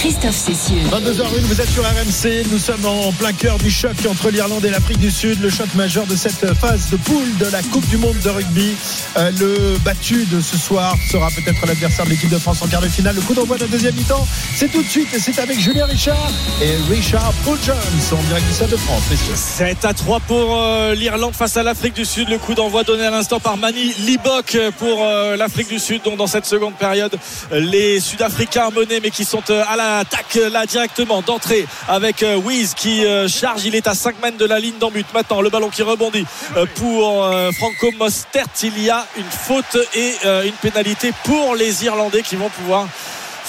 Christophe Cessieux. 22h01, vous êtes sur RMC. Nous sommes en plein cœur du choc entre l'Irlande et l'Afrique du Sud. Le choc majeur de cette phase de poule de la Coupe du Monde de rugby. Euh, le battu de ce soir sera peut-être l'adversaire de l'équipe de France en quart de finale. Le coup d'envoi de la deuxième mi-temps, c'est tout de suite et c'est avec Julien Richard et Richard Paul Jones en direct du Stade de France, messieurs. 7 à 3 pour euh, l'Irlande face à l'Afrique du Sud. Le coup d'envoi donné à l'instant par Mani Libok pour euh, l'Afrique du Sud. Donc dans cette seconde période, les Sud-Africains menés mais qui sont euh, à l'attaque euh, là directement d'entrée avec euh, Wiz qui euh, charge. Il est à 5 mètres de la ligne d'en but. Maintenant le ballon qui rebondit euh, pour Franco Mostert. Il y a une faute et une pénalité pour les Irlandais qui vont pouvoir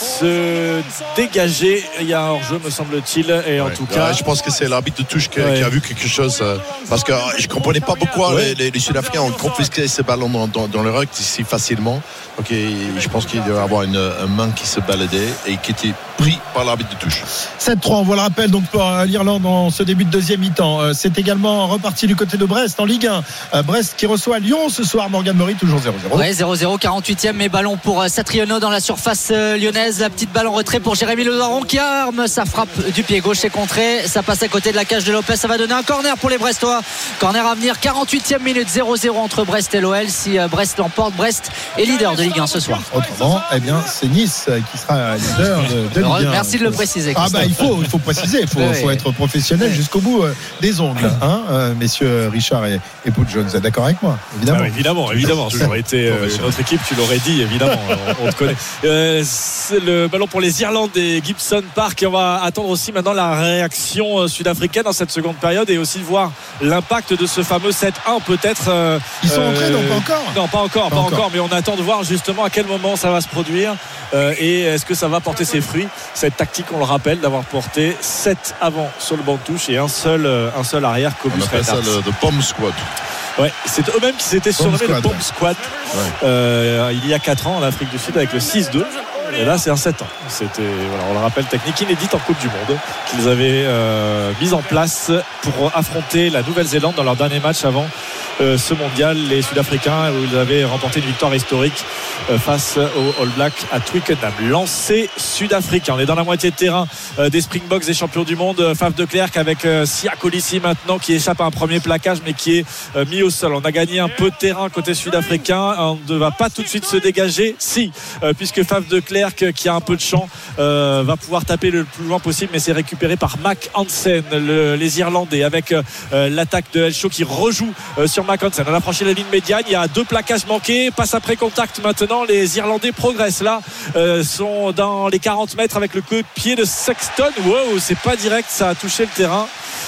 se dégager. Il y a un hors-jeu, me semble-t-il. Et en Ouais. tout cas, Ouais, je pense que c'est l'arbitre de touche qui, Ouais. qui a vu quelque chose. euh, parce que euh, je comprenais pas pourquoi Ouais. les, les- les Sud-Africains ont confisqué ce ballon dans, dans- dans le ruck si facilement. Donc je pense qu'il devait y avoir une, un main qui se baladait et qui était pris par l'arbitre de touche. 7-3, on voit le rappel donc pour euh, l'Irlande en ce début de deuxième mi-temps. C'est également reparti du côté de Brest en Ligue 1. Euh, Brest qui reçoit Lyon ce soir. Morgan Murray toujours 0-0. Ouais, 0-0, 48e, mais ballon pour Satriono dans la surface euh, La petite balle en retrait pour Jérémy Levaron qui arme sa frappe du pied gauche. C'est contré. Ça passe à côté de la cage de Lopez. Ça va donner un corner pour les Brestois. Corner à venir, 48e minute, 0-0 entre Brest et l'OL. Si euh, Brest l'emporte, Brest est leader de Ligue 1 ce soir. Autrement, eh bien, c'est Nice qui sera leader de, de Ligue 1. Merci de le préciser. Ah bah il faut, il faut préciser, il faut, Oui, faut être professionnel jusqu'au bout euh, des ongles, hein, euh, messieurs Richard et, et Paul Jones. Vous êtes d'accord avec moi, évidemment. Ah évidemment, aurait été euh, notre équipe, tu l'aurais dit, évidemment. on, on te connaît. Euh, c'est le ballon pour les Irlandais, Gibson Park. Et on va attendre aussi maintenant la réaction euh, sud-africaine dans cette seconde période et aussi voir l'impact de ce fameux 7-1 peut-être. euh, Ils sont euh, entrés, non pas encore Non, pas encore, Pas pas, encore. encore. mais on attend de voir justement à quel moment ça va se produire euh, et est-ce que ça va porter ses fruits. Cette tactique, on le rappelle, d'avoir porté 7 avant sur le banc de touche et un seul, euh, un seul arrière, On Cobus appelle ça le, le bomb squad. Ouais, c'est eux-mêmes qui s'étaient surnommés le. Bomb Squad Ouais. euh, il y a 4 ans en Afrique du Sud avec le 6-2. Et là, c'est un 7 ans. C'était, voilà, on le rappelle, technique inédite en Coupe du Monde qu'ils avaient euh, mise en place pour affronter la Nouvelle-Zélande dans leur dernier match avant euh, ce mondial, les Sud-Africains, où ils avaient remporté une victoire historique euh, face aux All Blacks à Twickenham. Lancé sud-africain. On est dans la moitié de terrain euh, des Springboks des champions du monde. Euh, Faf de Klerk avec euh, Sia Colissi maintenant qui échappe à un premier plaquage mais qui est mis au sol. On a gagné un peu de terrain côté sud-africain. On ne va pas tout de suite se dégager. Si, puisque Faf de Klerk qui a un peu de champ euh, va pouvoir taper le plus loin possible mais c'est récupéré par Mac Hansen, le- les Irlandais avec euh, l'attaque de Elshaw qui rejoue euh, sur Mac Hansen. On a franchi la ligne médiane. Il y a deux plaquages manqués. Passe après contact maintenant. Les Irlandais progressent là. sont dans les 40 mètres avec le coup de pied de Sexton. Wow, c'est pas direct. Ça a touché le terrain.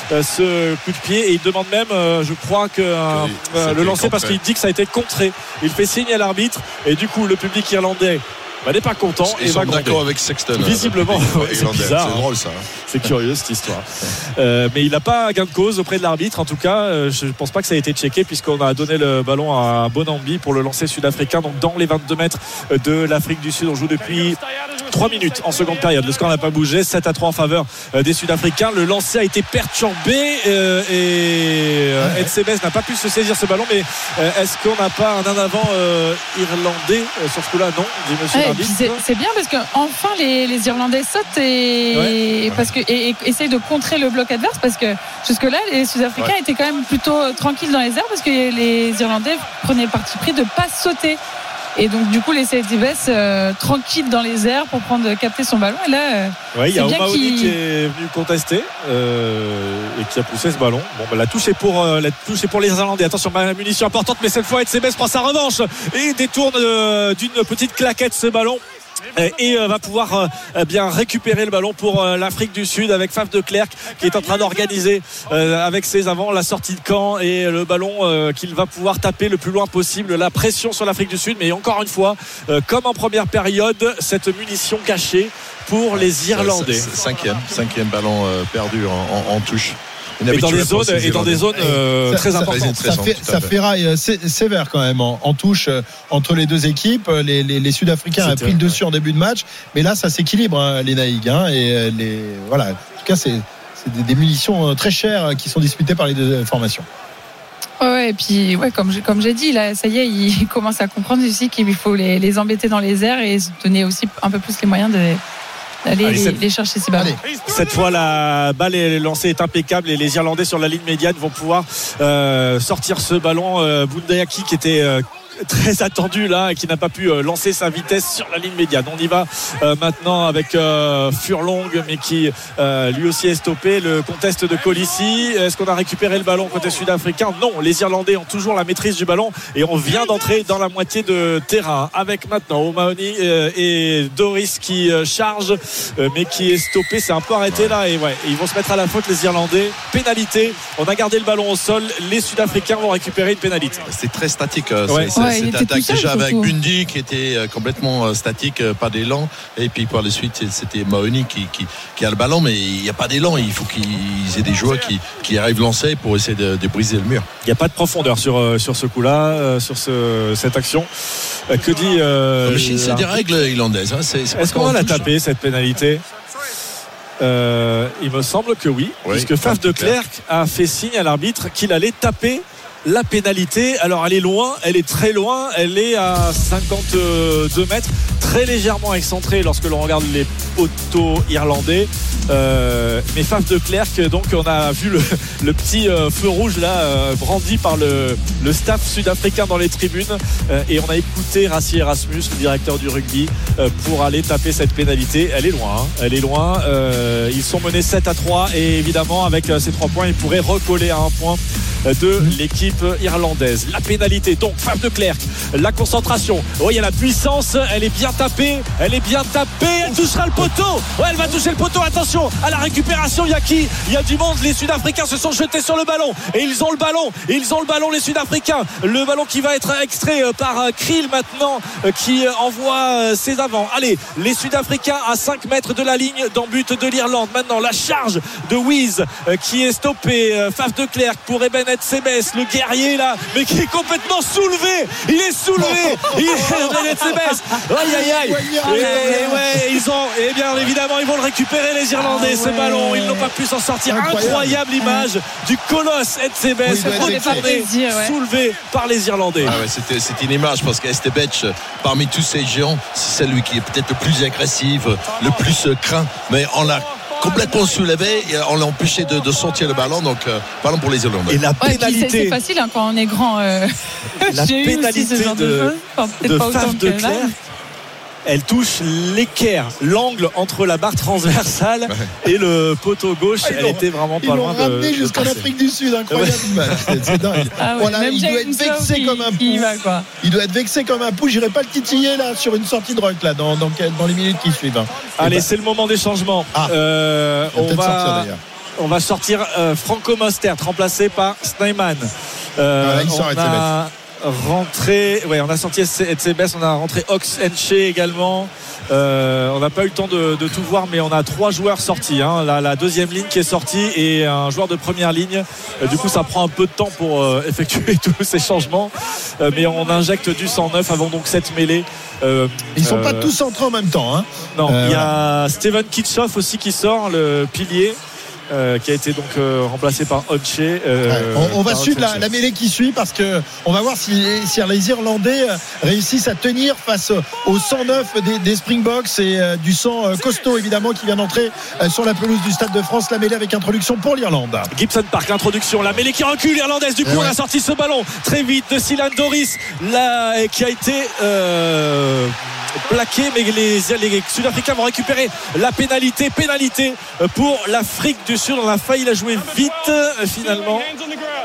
ce coup de pied et il demande même je crois que Oui, le lancer parce qu'il dit que ça a été contré il fait signe à l'arbitre et du coup le public irlandais bah, n'est pas content et Ils va sont gronder. d'accord avec Sexton. euh, Visiblement, ouais, c'est irlandais. bizarre, C'est hein. drôle ça. C'est curieux cette histoire. Euh, mais il n'a pas gain de cause auprès de l'arbitre. En tout cas, euh, je ne pense pas que ça a été checké puisqu'on a donné le ballon à Bonambi pour le lancer sud-africain. Donc dans les 22 mètres de l'Afrique du Sud, on joue depuis 3 minutes en seconde période. Le score n'a pas bougé. 7 à 3 en faveur des Sud-Africains. Le lancer a été perturbé euh, et euh, Edsebes n'a pas pu se saisir ce ballon. Mais est-ce qu'on n'a pas un en avant euh, irlandais euh, sur ce coup-là? Non, dit monsieur Ouais, et c'est c'est bien parce que enfin les, les Irlandais sautent et, parce que, et, et essayent de contrer le bloc adverse parce que jusque-là les Sud-Africains Ouais. étaient quand même plutôt tranquilles dans les airs parce que les Irlandais prenaient le parti pris de pas sauter. Et donc du coup les Celtics euh, tranquilles dans les airs pour prendre capter son ballon et là euh, Ouais, il y a O'Mahony qu'il- qui est venu contester euh, et qui a poussé ce ballon. Bon, bah, la touche est pour euh, la touche est pour les Irlandais. Attention, munition importante, mais cette fois, Edsebes prend sa revanche et détourne euh, d'une petite claquette ce ballon. Euh, Et euh, va pouvoir euh, bien récupérer le ballon pour euh, l'Afrique du Sud avec Faf de Klerk qui est en train d'organiser euh, avec ses avants la sortie de camp et le ballon euh, qu'il va pouvoir taper le plus loin possible. La pression sur l'Afrique du Sud, mais encore une fois, euh, comme en première période, cette munition cachée pour les Irlandais. Cinquième, cinquième ballon euh, perdu en, en- en touche. Une Et dans des zones, et dans des zones euh, Ça- très ça- importantes. ça, ça ferraille euh, sé- sévère quand même en, en touche euh, entre les deux équipes. Les, les- les Sud-Africains ont pris le dessus en début de match, mais là ça s'équilibre hein, les Naïgs. hein, et les voilà. En tout cas, c'est des, des munitions très chères qui sont disputées par les deux formations. Ouais, et puis ouais, comme j'ai comme j'ai dit, là, ça y est, il commence à comprendre aussi qu'il faut les, les embêter dans les airs et se donner aussi un peu plus les moyens de Allez, les, les chercher ces. Allez. Cette fois, la balle est lancée est impeccable et les Irlandais sur la ligne médiane vont pouvoir euh, sortir ce ballon. Euh, Bundayaki qui était euh, très attendu là et qui n'a pas pu euh, lancer sa vitesse sur la ligne médiane. On y va euh, maintenant avec euh, Furlong mais qui lui aussi est stoppé. Le contest de Colissi. Est-ce qu'on a récupéré le ballon côté sud-africain? Non, les Irlandais ont toujours la maîtrise du ballon et on vient d'entrer dans la moitié de terrain avec maintenant O'Mahony et Doris qui charge mais qui est stoppé. C'est un peu arrêté là et ouais, ils vont se mettre à la faute les Irlandais. Pénalité. On a gardé le ballon au sol. Les Sud-Africains vont récupérer une pénalité. C'est très statique. Ouais. c'est- Ouais, cette attaque seul, déjà avec. Bundy qui était euh, complètement euh, statique, euh, pas d'élan. Et puis par la suite, c'était Mahoney qui, qui, qui a le ballon, mais il n'y a pas d'élan. Il faut qu'ils aient des joueurs qui, qui arrivent lancer pour essayer de, de briser le mur. Il n'y a pas de profondeur sur, sur ce coup-là, sur ce, cette action. Que dit euh, c'est des règles irlandaises. hein. Est-ce qu'on va la taper cette pénalité? Euh, Il me semble que oui, Oui, puisque Faf de Klerk a fait signe à l'arbitre qu'il allait taper la pénalité. Alors elle est loin, elle est très loin, elle est à 52 mètres, très légèrement excentrée lorsque l'on regarde les poteaux irlandais. Euh, mais Faf de Klerk, donc on a vu le, petit euh, feu rouge là euh, brandi par le, staff sud-africain dans les tribunes et on a écouté Rassi Erasmus, le directeur du rugby, pour aller taper cette pénalité. Elle est loin, hein. elle est loin. Ils sont menés 7 à 3 et évidemment avec ces 3 points, ils pourraient recoller à un point de l'équipe irlandaise. La pénalité, donc Faf de Klerk, la concentration. Oh, il y a la puissance, elle est bien tapée, elle est bien tapée, elle touchera le poteau. Ouais, elle va toucher le poteau. Attention à la récupération. Il y a qui? Il y a du monde. Les Sud-Africains se sont jetés sur le ballon et ils ont le ballon. Ils ont le ballon, les Sud-Africains. Le ballon qui va être extrait euh, par euh, Krill maintenant, euh, qui envoie ses avants. Allez, les Sud-Africains à 5 mètres de la ligne but de l'Irlande. Maintenant, la charge de Wiz qui est stoppé. Euh, Faf de Klerk pour Eben Sebes, le guerrier là, mais qui est complètement soulevé. Il est soulevé. Il est Sebes. Aïe aïe aïe. Et, et ouais, ils ont, et bien évidemment, ils vont le récupérer les Irlandais, ce ballon. Ils n'ont pas pu s'en sortir. Incroyable. Incroyable image du colosse Etsebes, Oui, ouais. soulevé par les Irlandais. Ah ouais, c'était c'était une image parce qu'Estebech, parmi tous ces géants, c'est celui qui est peut-être le plus agressif, le plus craint, mais on l'a complètement soulevé et on l'a empêché de, de sortir le ballon. Donc, euh, ballon pour les Irlandais. Et la Ouais, puis c'est- pénalité facile hein, quand on est grand. euh, La J'ai eu aussi pénalité ce genre de, de- choses. Enfin, de pas autant Faf de. Clerc, elle touche l'équerre, l'angle entre la barre transversale et le poteau gauche. Ah, ils Elle l'ont- était vraiment Ils pas l'ont loin de. ramené de jusqu'en. Afrique du Sud, incroyable. C'est- dingue. Ah ouais, Voilà, il doit être vexé comme un il- il pou. va, quoi. Il doit être vexé comme un pou. J'irai pas le titiller là sur une sortie de rock là dans, dans, dans les minutes qui suivent. hein. Allez, c'est le moment des changements. Ah. Euh, on sortir va. d'ailleurs. On va sortir euh, Franco Mostert remplacé par Snyman. Euh, Voilà, il sort on a rentré, ouais, on a sorti Etzebes, on a rentré Ox Enche également. Euh, on n'a pas eu le temps de, de tout voir, mais on a trois joueurs sortis. hein. La, la deuxième ligne qui est sortie et un joueur de première ligne. Euh, du coup, ça prend un peu de temps pour euh, effectuer tous ces changements. Euh, mais on injecte du 109 avant donc cette mêlée. Euh, Ils sont pas tous entrés en même temps. Hein. non, il y a Steven Kitchoff aussi qui sort, le pilier. Euh, qui a été donc euh, remplacé par Onche. euh, Ouais, on, on va suivre la, Onche. la mêlée qui suit parce que on va voir si, si les Irlandais réussissent à tenir face au 109 des, des Springboks et du sang costaud évidemment qui vient d'entrer sur la pelouse du Stade de France. La mêlée avec introduction pour l'Irlande. Gibson Park, l'introduction, la mêlée qui recule, irlandaise. Du coup, Ouais. on a sorti ce ballon très vite de Silan Doris, là, qui a été plaqué, mais les, les Sud-Africains vont récupérer la pénalité. Pénalité pour l'Afrique du Sud. On a failli la jouer vite, finalement.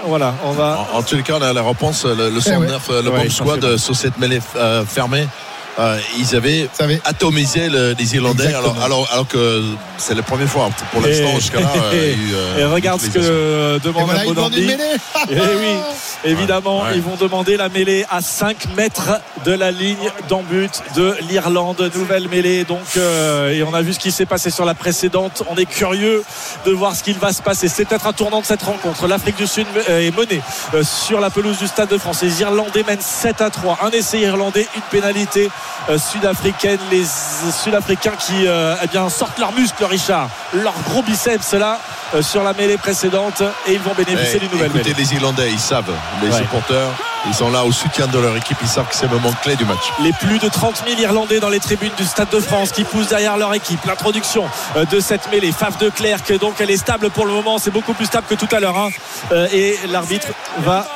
Voilà, on va. En, les cas, la réponse, le, le 109, euh, le Ouais, sont squad euh, sur cette mêlée euh, fermée. Euh, ils avaient atomisé le- les Irlandais alors, Exactement. alors, alors que c'est la première fois pour l'instant Et- jusqu'à là euh, il y a eu, euh, Et regarde ce que et demande voilà, ils une mêlée. Eh oui, évidemment, Ouais. ils vont demander la mêlée à 5 mètres de la ligne d'en but de l'Irlande. Nouvelle mêlée, donc, euh, et on a vu ce qui s'est passé sur la précédente. On est curieux de voir ce qu'il va se passer. C'est peut-être un tournant de cette rencontre. L'Afrique du Sud euh, est menée euh, sur la pelouse du Stade de France. Les Irlandais mènent 7 à 3. Un essai irlandais, une pénalité euh, sud-africaine. Les Sud-Africains qui euh, eh bien, sortent leurs muscles, Richard. Leurs gros biceps là. euh, sur la mêlée précédente et ils vont bénéficier Eh, d'une nouvelle écoutez, mêlée. les Irlandais, ils savent, les Ouais. supporters, ils sont là au soutien de leur équipe, ils savent que c'est le moment clé du match. les plus de 30 000 Irlandais dans les tribunes du Stade de France qui poussent derrière leur équipe. L'introduction de cette mêlée, Faf de Clerc, donc elle est stable pour le moment, c'est beaucoup plus stable que tout à l'heure. hein. Et l'arbitre va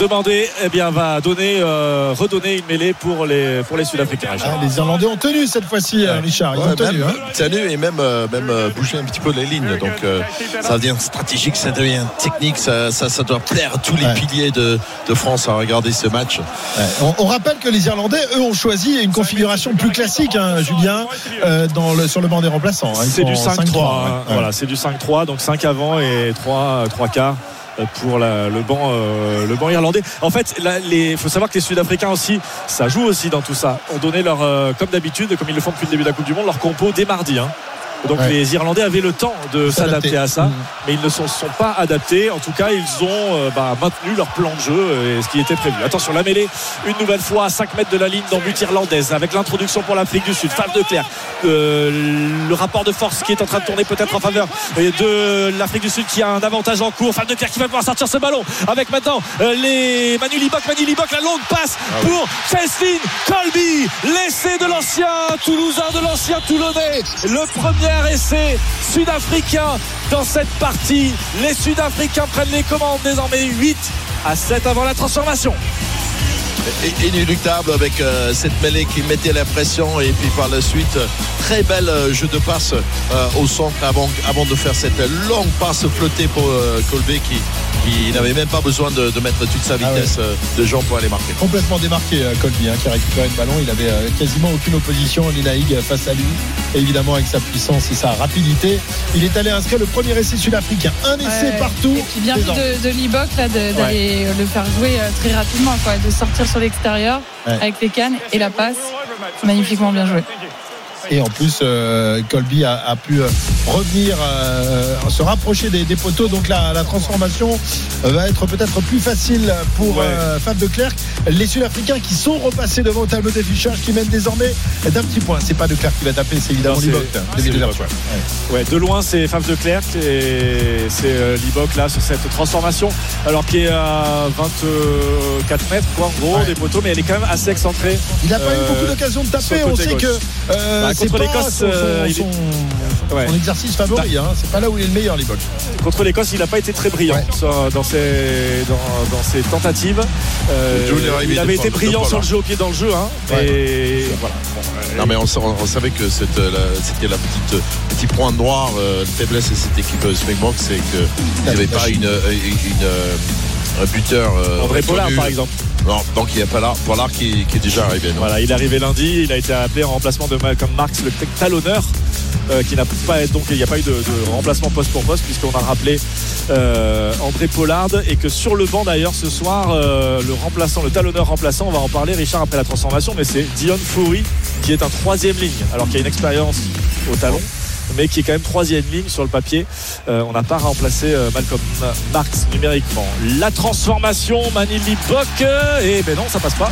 demander, eh bien, va donner, euh, redonner une mêlée pour les, pour les Sud-Africains. Ah, les Irlandais ont tenu cette fois-ci, euh, Richard. Ils Ouais, ont tenu. même, hein. tenu et même, euh, même bouger un petit peu les lignes. Donc euh, ça devient stratégique, ça devient technique, ça, ça, ça doit plaire à tous les Ouais. piliers de, de France à regarder ce match. Ouais. On, on rappelle que les Irlandais, eux, ont choisi une configuration plus classique, hein, Julien, euh, dans le, sur le banc des remplaçants. hein. C'est du en 5-3. 5-3, hein. ouais. Voilà, c'est du 5-3, donc 5 avant et 3, 3 quarts pour la- le banc euh, le banc irlandais en fait il faut savoir que les Sud-Africains aussi ça joue aussi dans tout ça ont donné leur euh, comme d'habitude comme ils le font depuis le début de la Coupe du Monde leur compo dès mardi hein. Donc Ouais. les Irlandais avaient le temps de S'adapter. à ça Mhm. mais ils ne se sont pas adaptés en tout cas ils ont euh, bah, maintenu leur plan de jeu et ce qui était prévu attention la mêlée une nouvelle fois à 5 mètres de la ligne dans but irlandaise avec l'introduction pour l'Afrique du Sud Faf de Clerc Euh, le rapport de force qui est en train de tourner peut-être en faveur de l'Afrique du Sud qui a un avantage en cours Faf de Clerc qui va pouvoir sortir ce ballon avec maintenant euh, les Manu Libok Manu Libok la longue passe pour Festin Colby l'essai de l'ancien Toulousain de l'ancien Toulonnais le premier essai sud-africain dans cette partie. Les Sud-Africains prennent les commandes désormais 8 à 7 avant la transformation Inéluctable avec euh, cette mêlée qui mettait la pression et puis par la suite très bel euh, jeu de passe euh, au centre avant, avant de faire cette longue passe flottée pour euh, Colby qui, qui n'avait même pas besoin de, de mettre toute sa Ah vitesse de jambes pour aller marquer. Complètement démarqué, Colby, hein, qui a récupéré le ballon. Il avait euh, quasiment aucune opposition, Linaïg, face à lui. Et évidemment, avec sa puissance et sa rapidité, il est allé inscrire le premier essai sud-africain. Un essai Ouais. partout. Et puis bien de, d'aller le faire jouer très rapidement, quoi, de sortir sur l'extérieur Ouais. avec les cannes et la passe. Magnifiquement bien joué. Et en plus, euh, Colby a, a pu euh, revenir, euh, se rapprocher des, des poteaux. Donc la, la transformation va être peut-être plus facile pour Ouais. euh, Fab de Clerc. Les Sud-Africains qui sont repassés devant au tableau d'affichage, qui mènent désormais d'un petit point. C'est pas de Clerc qui va taper, c'est évidemment d'ouverture. Ouais. Ouais, de loin, c'est Faf de Clerc et c'est Libok là sur cette transformation, alors qui est à 24 mètres, quoi, en gros, Ouais. des poteaux, mais elle est quand même assez excentrée. Il n'a pas eu beaucoup d'occasions de taper. le On sait gauche. que euh, Bah, c'est contre l'Écosse, son, euh, il est- son- Ouais. son exercice favori. Hein. C'est pas là où il est le meilleur, Libok. Contre l'Écosse, il n'a pas été très brillant Ouais. sur- dans, ses, dans, dans ses tentatives. Euh, il avait été brillant sur le jeu au pied dans le jeu. Hein, Ouais. et voilà. Bon, Non mais on, sa- on savait que euh, la- c'était la petite petit point noir, euh, la faiblesse de cette équipe Springbok, c'est qu'il n'y avait pas une, une, un buteur. euh, André Pollard, par exemple. Non, donc il n'y a pas là Pollard qui, qui est déjà arrivé. non Voilà, il est arrivé lundi, il a été appelé en remplacement de Malcolm Marx, le talonneur, euh, qui n'a pas donc il n'y a pas eu de, de remplacement poste pour poste puisqu'on a rappelé euh, André Pollard et que sur le banc d'ailleurs ce soir euh, le remplaçant, le talonneur remplaçant, on va en parler Richard après la transformation, mais c'est Dion Foury qui est un troisième ligne, alors qu'il y a une expérience au talon. Mais qui est quand même troisième ligne sur le papier. Euh, on n'a pas remplacé euh, Malcolm Marx numériquement. La transformation, Manili Bock. Et ben non, ça passe pas.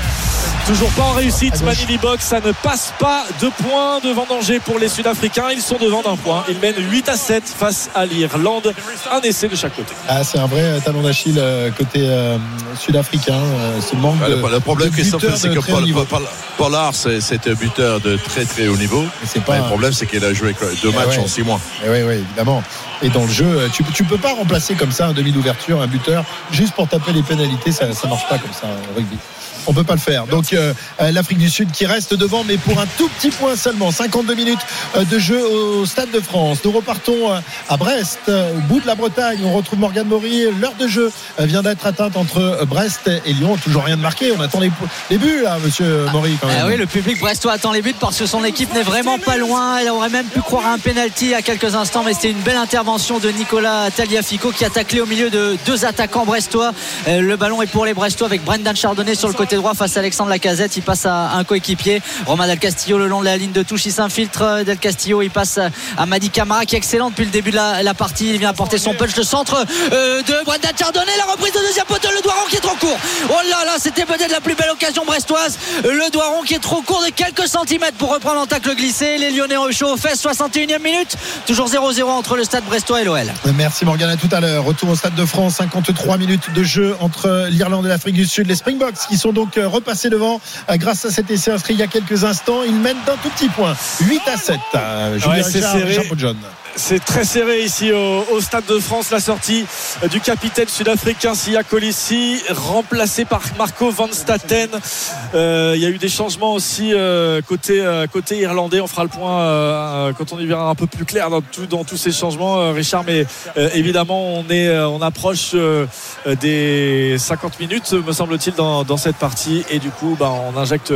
Toujours pas en réussite. Manili Bock. Ça ne passe pas. Deux points devant danger pour les Sud-Africains. Ils sont devant d'un point. Ils mènent 8 à 7 face à l'Irlande. Un essai de chaque côté. Ah, c'est un vrai euh, talon d'Achille euh, côté euh, sud-africain. euh, ce manque Ouais, de, le, le problème, c'est que Pollard, c'est c'est un buteur de très très haut niveau. Mais pas. le problème, c'est qu'il a joué deux Eh matchs ouais. en six mois. Oui, oui, évidemment. Et dans le jeu, euh, tu, tu peux pas remplacer comme ça un demi d'ouverture, un buteur, juste pour taper les pénalités. Ça, ça marche pas comme ça en rugby. On peut pas le faire. Donc euh, euh, l'Afrique du Sud qui reste devant, mais pour un tout petit point seulement. 52 minutes euh, de jeu au Stade de France. Nous repartons à Brest, au bout de la Bretagne. On retrouve Morgane Maury. L'heure de jeu vient d'être atteinte entre Brest et Lyon. Toujours rien de marqué. On attend les, les buts là, Monsieur Maury quand même. Ah oui, le public brestois attend les buts parce que son équipe n'est vraiment pas loin. Elle aurait même pu croire à un penalty il y a quelques instants, mais c'était une belle intervention de Nicolas Taliafico qui a taclé au milieu de deux attaquants brestois. Le ballon est pour les Brestois avec Brendan Chardonnay sur le côté droit face à Alexandre Lacazette. Il passe à un coéquipier. Romain Del Castillo le long de la ligne de touche. Il s'infiltre. Del Castillo, il passe à Madi Camara qui est excellent depuis le début de la, partie. Il vient apporter son punch. Le centre euh, de Brendan Chardonnay. La reprise de deuxième poteau. Le Doiron qui est trop court. Oh là là, c'était peut-être la plus belle occasion brestoise. Le Doiron qui est trop court de quelques centimètres pour reprendre en tacle glissé. Les Lyonnais ont eu chaud aux fesses. 61e minute. Toujours 0-0 entre le stade brestois et l'OL. Merci Morgane, à tout à l'heure. Retour au Stade de France, 53 minutes de jeu entre l'Irlande et l'Afrique du Sud. Les Springboks qui sont donc euh, repassés devant euh, grâce à cet essai inscrit il y a quelques instants. Ils mènent d'un tout petit point, 8 à 7. Euh, Julien Ouais, Richard, serré. Richard John. C'est très serré ici au, au Stade de France. La sortie du capitaine sud-africain Sia Colissi, remplacé par Marco Van Staten. Euh, il y a eu des changements aussi euh, côté, euh, côté irlandais. On fera le point euh, quand on y verra un peu plus clair dans, tout, dans tous ces changements, euh, Richard. Mais euh, évidemment, on, est, on approche des 50 minutes, me semble-t-il, dans, dans cette partie. Et du coup, bah, on injecte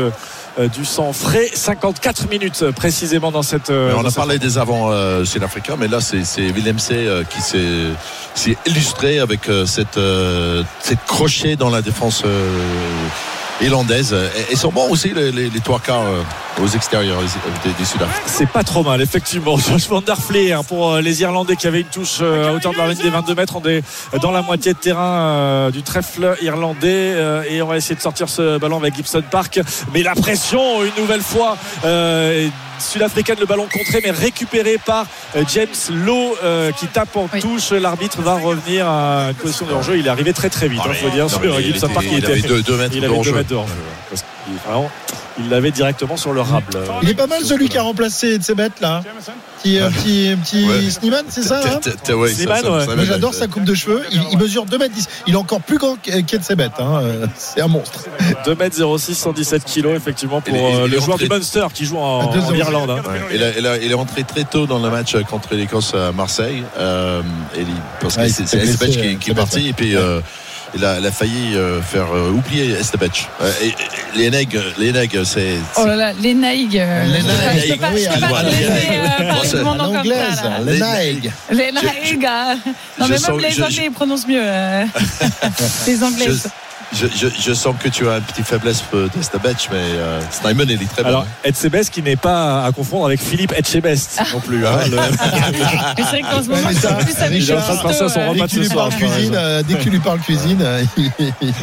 du sang frais. 54 minutes euh, précisément dans cette. euh, Mais on dans a cette parlé des avants euh, sud-africains, mais là c'est Willem C euh, qui s'est illustré avec euh, cette, euh, cette crochet dans la défense euh, irlandaise. Et, sont bons aussi les, trois quarts euh, aux extérieurs des, des Sud-Africains. C'est pas trop mal, effectivement. Der Vlee, hein, pour euh, les Irlandais qui avaient une touche euh, à hauteur de la ligne des 22 mètres. On est dans la moitié de terrain euh, du trèfle irlandais euh, et on va essayer de sortir ce ballon avec Gibson Park. Mais la pression, une nouvelle fois, euh, sud-africaine, le ballon contré, mais récupéré par euh, James Lowe euh, qui tape en Oui. touche. L'arbitre va revenir à une position de hors-jeu. Il est arrivé très très vite, il faut dire, Non, sur Gibson était- Park. il avait deux- mètres de hors-jeu. Vraiment, il l'avait directement sur le rable. Il est pas mal celui qui a remplacé bêtes là. Petit, euh, petit, petit Ouais. Sneeman, c'est ça hein ouais, ouais. j'adore sa coupe de cheveux. Il, il mesure 2 mètres 10. Il est encore plus grand qu'Ed Sebet. Hein. Euh, C'est un monstre. 2m06, 117 kg effectivement pour euh, il le joueur rentré- du Munster qui joue en, À 2-0. en Irlande. hein. Ouais. Il, est rentré très tôt dans le match contre l'Écosse à Marseille. Euh, et il- parce que c'est blessé, qui, euh, qui est parti. Et puis euh, il, a, il a failli euh, faire euh, oublier Estebech. Euh, les Nègres, c'est. Oh là là, les euh, Les pas alors, te laisser, les- L'anglaise, là. les euh, Non, mais même les Anglais ils prononcent mieux. Les Anglais. Je, je, je, je sens que tu as une petite faiblesse pour Estebech, mais euh, Snyman, il est très Alors bon. Etchebest qui n'est pas à confondre avec Philippe Etchebest non plus. hein. Le- Mais c'est vrai qu'en ce moment, ça, sont plus habitués il est en au train de penser à resto, son euh, repas Dès de que tu ce lui soir, parles par cuisine, euh, dès que tu lui parles cuisine, euh,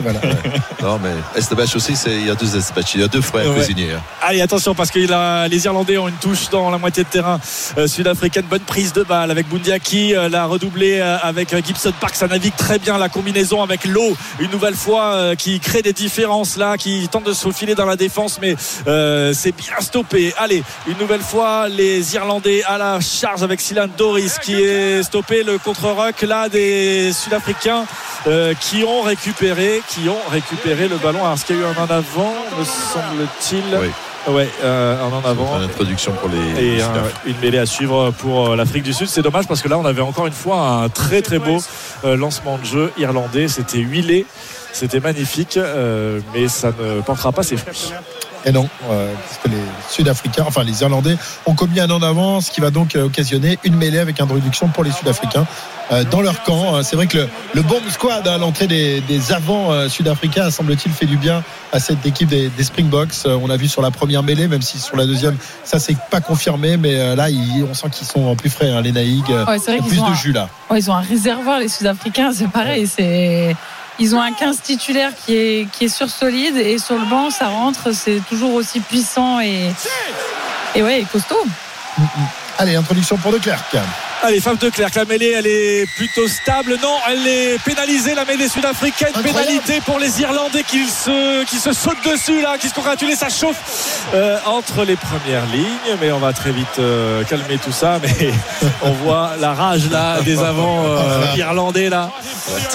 voilà. Non, mais Estebech aussi, il y a deux Estebech. Il y a deux frères Ouais. cuisiniers. hein. Allez attention parce que la- les Irlandais ont une touche dans la moitié de terrain euh, sud-africaine. Bonne prise de balle avec Bundiaki, euh, la redoublée euh, avec euh, Gibson Park. Ça navigue très bien la combinaison avec l'eau une nouvelle fois euh, qui crée des différences là, qui tente de se faufiler dans la défense, mais euh, c'est bien stoppé. Allez, une nouvelle fois les Irlandais à la charge avec Silan Doris qui est stoppé le contre-rock là des Sud-Africains euh, qui ont récupéré, qui ont récupéré le ballon. Alors, est-ce qu'il y a eu un en avant, me semble-t-il? Oui. Ouais, euh, un en avant. Une introduction pour les. Et les une mêlée à suivre pour l'Afrique du Sud. C'est dommage parce que là, on avait encore une fois un très très beau lancement de jeu irlandais. C'était huilé, c'était magnifique, euh, mais ça ne portera pas ses fruits. Et non, euh, parce que les Sud-Africains, enfin les Irlandais, ont commis un en avant, ce qui va donc euh, occasionner une mêlée avec introduction pour les Sud-Africains euh, dans leur camp. C'est vrai que le, le bomb squad à l'entrée des, des avants euh, sud-africains semble-t-il fait du bien à cette équipe des, des Springboks. Euh, on a vu sur la première mêlée, même si sur la deuxième, ça c'est pas confirmé, mais euh, là il- on sent qu'ils sont plus frais, hein, les Naïgs. Ouais, plus ont de un- jus là. Ouais, ils ont un réservoir, les Sud-Africains, c'est pareil. C'est ils ont un 15 titulaire qui est qui est sur solide et sur le banc ça rentre, c'est toujours aussi puissant et et ouais, et costaud. Allez, introduction pour De Klerk. Allez, Fave de Clerc, la mêlée, elle est plutôt stable. Non, elle est pénalisée, la mêlée sud-africaine. Pénalité pour les Irlandais qui se, qui se sautent dessus, là, qui se congratulent. Ça chauffe euh, entre les premières lignes. Mais on va très vite euh, calmer tout ça. Mais on voit la rage, là, des avants euh, irlandais, là.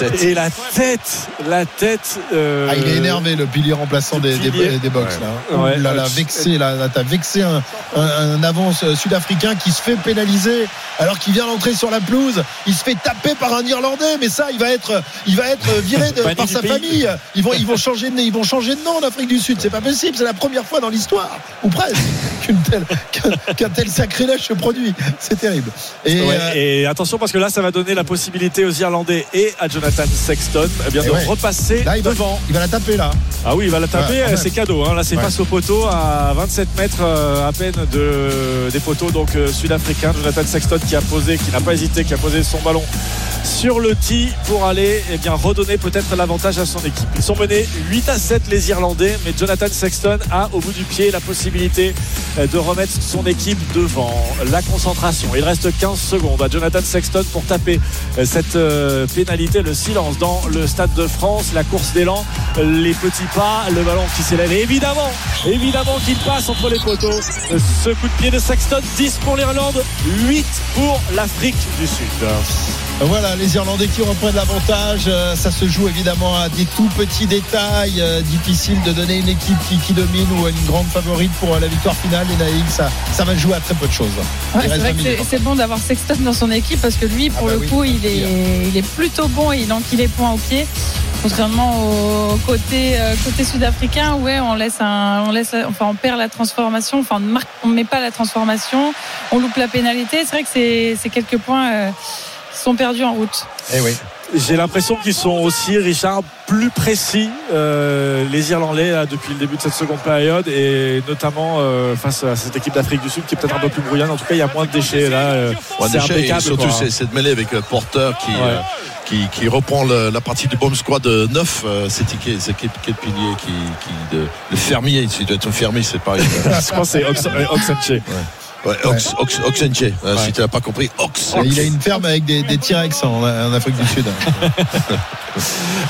La. Et la tête, la tête. euh, Ah, il est énervé, le pilier remplaçant des, des, pilier. des box. Là. Ouais. Ouh là, là, vexé, là, là, t'as vexé un, un, un avance sud-africain qui se fait pénaliser alors qu'il vient d'entrer sur la pelouse. Il se fait taper par un Irlandais, mais ça, il va être, il va être viré de- par sa pays. famille. Ils vont, ils vont changer de, ils vont changer de nom en Afrique du Sud. C'est pas possible. C'est la première fois dans l'histoire, ou presque, qu'une telle, qu'un, qu'un tel sacrilège se produit. C'est terrible. Et, Ouais, euh, et attention parce que là ça va donner la possibilité aux Irlandais et à Jonathan Sexton eh bien, de ouais. repasser Là, il va, devant. il va la taper là. Ah oui, il va la taper, Ouais, même. c'est cadeau. hein. Là, c'est face au poteau à 27 mètres euh, à peine de, des poteaux donc euh, sud-africains. Jonathan Sexton qui a posé, qui n'a pas hésité, qui a posé son ballon sur le tee pour aller eh redonner peut-être l'avantage à son équipe. Ils sont menés 8 à 7 les Irlandais, mais Jonathan Sexton a au bout du pied la possibilité euh, de remettre son équipe devant. La concentration. Il reste 15 secondes à Jonathan Sexton pour taper euh, cette euh, pénalité, le silence dans le Stade de France, la course d'élan, les petits pas, le ballon qui s'élève. Évidemment, évidemment qu'il passe entre les poteaux. Ce coup de pied de Sexton, 10 pour l'Irlande, 8 pour l'Afrique du Sud. Voilà, les Irlandais qui reprennent l'avantage. Euh, Ça se joue évidemment à des tout petits détails. Euh, Difficile de donner une équipe qui, qui domine ou une grande favorite pour euh, la victoire finale. Et Naïg, ça, ça va jouer à très peu de choses. Ouais, c'est vrai 20 que c'est- bon d'avoir Sexton dans son équipe parce que lui, pour Ah bah le oui, coup, il est, il est plutôt bon et il enquille les points au pied. Contrairement au côté, euh, côté sud-africain, ouais, on laisse un, on laisse, enfin, on perd la transformation, enfin, on ne met pas la transformation, on loupe la pénalité. C'est vrai que c'est, quelques points euh, sont perdus en route. Eh oui. J'ai l'impression qu'ils sont aussi, Richard, plus précis, euh, les Irlandais, là, depuis le début de cette seconde période, et notamment euh, face à cette équipe d'Afrique du Sud qui est peut-être un peu plus brouillonne. En tout cas, il y a moins de déchets. Là, euh, Ouais, c'est et surtout quoi. c'est- cette mêlée avec euh, Porter qui, Ouais. euh, qui, qui reprend le- la partie du bomb squad 9 euh, c'est qui c'est quel, quel pilier qui, qui de- le fermier il doit être un fermier c'est pareil Je pense que c'est Ox- euh, ouais, Ox, Ox, Oxenche, si tu n'as pas compris Ox, Il a une ferme avec des, des T-Rex en, en Afrique du Sud.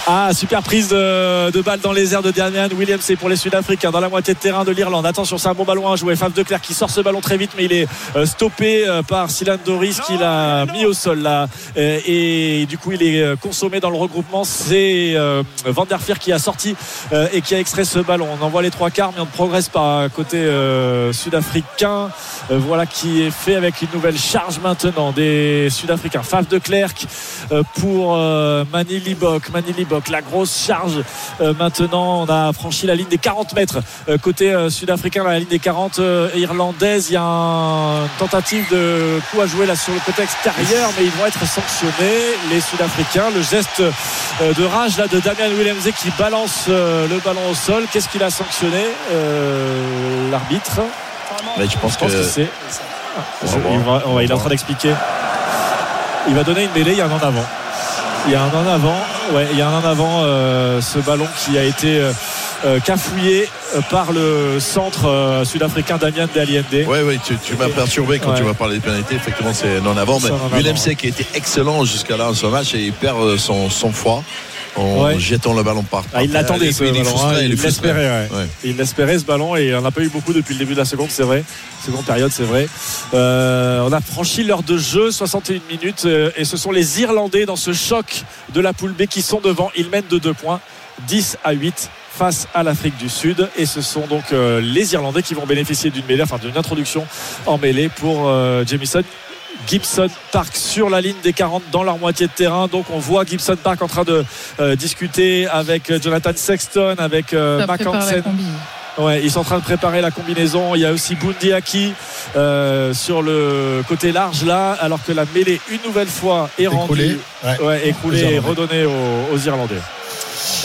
Ah, super prise de, de balle dans les airs de Damian Williams c'est pour les Sud-Africains dans la moitié de terrain de l'Irlande. Attention, c'est un bon ballon à jouer. Faf de Clerc qui sort ce ballon très vite, mais il est euh, stoppé euh, par Silan Doris qui l'a mis au sol là. Et du coup, il est consommé dans le regroupement. C'est euh, Van der Fier qui a sorti euh, et qui a extrait ce ballon. On envoie les trois quarts, mais on ne progresse pas côté euh, sud-africain. Voilà qui est fait avec une nouvelle charge maintenant des Sud-Africains. Faf de Clerc euh, pour euh, Mani Libok. Mani Libok, la grosse charge. Euh, maintenant, on a franchi la ligne des 40 mètres côté sud-africain, la ligne des 40 euh, irlandaise. Il y a un- une tentative de coup à jouer là sur le côté extérieur, mais ils vont être sanctionnés, les Sud-Africains. Le geste de rage de Damian Williams qui balance le ballon au sol. Qu'est-ce qu'il a sanctionné L'arbitre? Mais je pense je pense que c'est. Il, est en train d'expliquer. Il va donner une mêlée, il y a un en avant. Il y a un en avant, ouais, il y a un en avant, euh, ce ballon qui a été euh, euh, cafouillé par le centre euh, sud-africain Damien Daliende. Oui, oui, tu, tu m'as perturbé quand Ouais. tu m'as parlé des pénalités. Effectivement, c'est non avant. Mais en. Willem qui était excellent jusqu'à là dans son match et il perd son, son froid en Ouais. jetant le ballon par Ah, il par l'attendait ce il est ballon, frustré, hein, il il l'espérait, ouais. Ouais. Il espérait ce ballon et on n'a pas eu beaucoup depuis le début de la seconde, c'est vrai. Seconde période, c'est vrai. Euh, on a franchi l'heure de jeu, 61 minutes, euh, et ce sont les Irlandais dans ce choc de la poule B qui sont devant. Ils mènent de 2 points, 10 à 8 face à l'Afrique du Sud. Et ce sont donc euh, les Irlandais qui vont bénéficier d'une mêlée, enfin d'une introduction en mêlée pour euh, Jamison. Gibson Park sur la ligne des 40 dans leur moitié de terrain. Donc on voit Gibson Park en train de euh, discuter avec euh, Jonathan Sexton, avec euh. Ouais, ils sont en train de préparer la combinaison. Il y a aussi Bundy Aki euh, sur le côté large là, alors que la mêlée une nouvelle fois est rendue. Ouais. ouais, écroulée Aux et redonnée aux, aux Irlandais.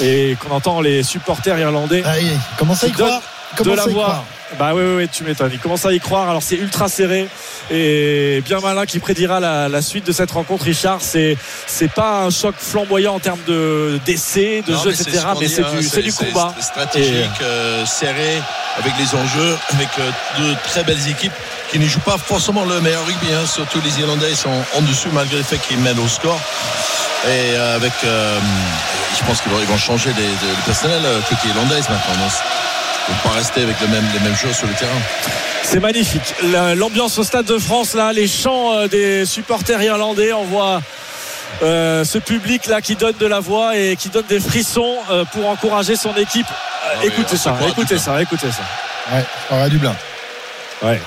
Et qu'on entend les supporters irlandais Ah, y croire? de la voix. Bah oui, oui, oui, tu m'étonnes. Il commence à y croire. Alors c'est ultra serré et bien malin qui prédira la, la suite de cette rencontre, Richard. C'est c'est pas un choc flamboyant en termes de d'essais, de Non, jeu, mais etc. ce Mais c'est hein, du, c'est du combat. stratégique, euh, serré, avec les enjeux, avec euh, de très belles équipes qui ne jouent pas forcément le meilleur rugby. hein. Surtout les Irlandais sont en dessus malgré le fait qu'ils mènent au score. Et euh, avec, euh, je pense qu'ils vont, changer les, les- le personnel euh, côté irlandaise maintenant. Ne vont pas rester avec le même, les mêmes joueurs sur le terrain. C'est magnifique. La- L'ambiance au Stade de France, là, les chants euh, des supporters irlandais, on voit euh, ce public là qui donne de la voix et qui donne des frissons euh, pour encourager son équipe. Euh, Ah oui, écoutez ça, écoutez ça, écoutez ça. Ouais, Aura Dublin. Ouais.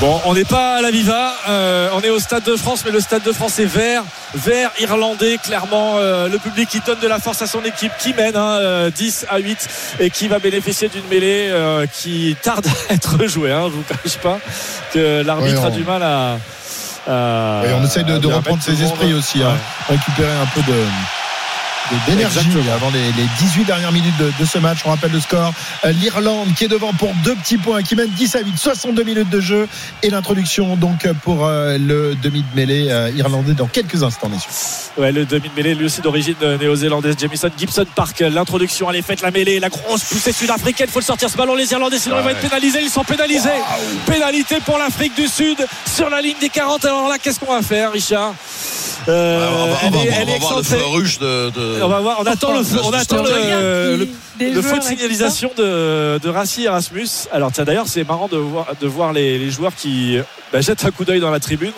Bon, on n'est pas à la Viva, euh, on est au Stade de France, mais le Stade de France est vert, vert irlandais, clairement. euh, le public qui donne de la force à son équipe, qui mène hein, euh, 10 à 8 et qui va bénéficier d'une mêlée euh, qui tarde à être jouée. Hein, je vous cache pas que l'arbitre Ouais, on- a du mal à, Euh, Et on essaye de, reprendre ses esprits aussi, hein. Ouais. récupérer un peu de- d'énergie avant les, les 18 dernières minutes de, de ce match. On rappelle le score. Euh, L'Irlande qui est devant pour deux petits points, qui mène 10 à 8, 62 minutes de jeu et l'introduction donc pour euh, le demi de mêlée euh, irlandais dans quelques instants, messieurs. Ouais, le demi de mêlée, lui aussi d'origine néo-zélandaise, Jamison Gibson Park. L'introduction, elle est faite, la mêlée, la grosse poussée sud-africaine. Il faut le sortir ce ballon, les Irlandais, sinon Ah ils vont ouais. être pénalisés. Ils sont pénalisés. Pénalité pour l'Afrique du Sud sur la ligne des 40. Alors là, qu'est-ce qu'on va faire, Richard? Euh, on va, on va- elle on est- va- elle on est va voir le feu de. de- On va voir, on attend le, feu- on attend le, le, le feu de signalisation de, de Rassi Erasmus. Alors tiens d'ailleurs c'est marrant de voir, de voir les, les joueurs qui bah, jettent un coup d'œil dans la tribune,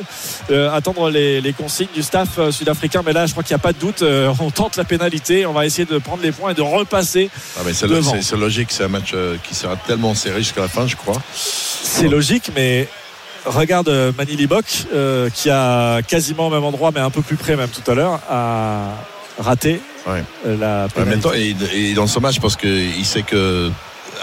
euh, attendre les, les consignes du staff euh, sud-africain. Mais là je crois qu'il n'y a pas de doute, euh, on tente la pénalité, on va essayer de prendre les points et de repasser. Ah, mais c'est, devant. c'est- c'est logique, c'est un match euh, qui sera tellement serré jusqu'à la fin, je crois. C'est logique mais... Regarde euh, Mani Libok euh, qui a quasiment au même endroit mais un peu plus près même tout à l'heure a raté Ouais. la En pénalité. même temps, et, et dans ce match, parce qu'il sait que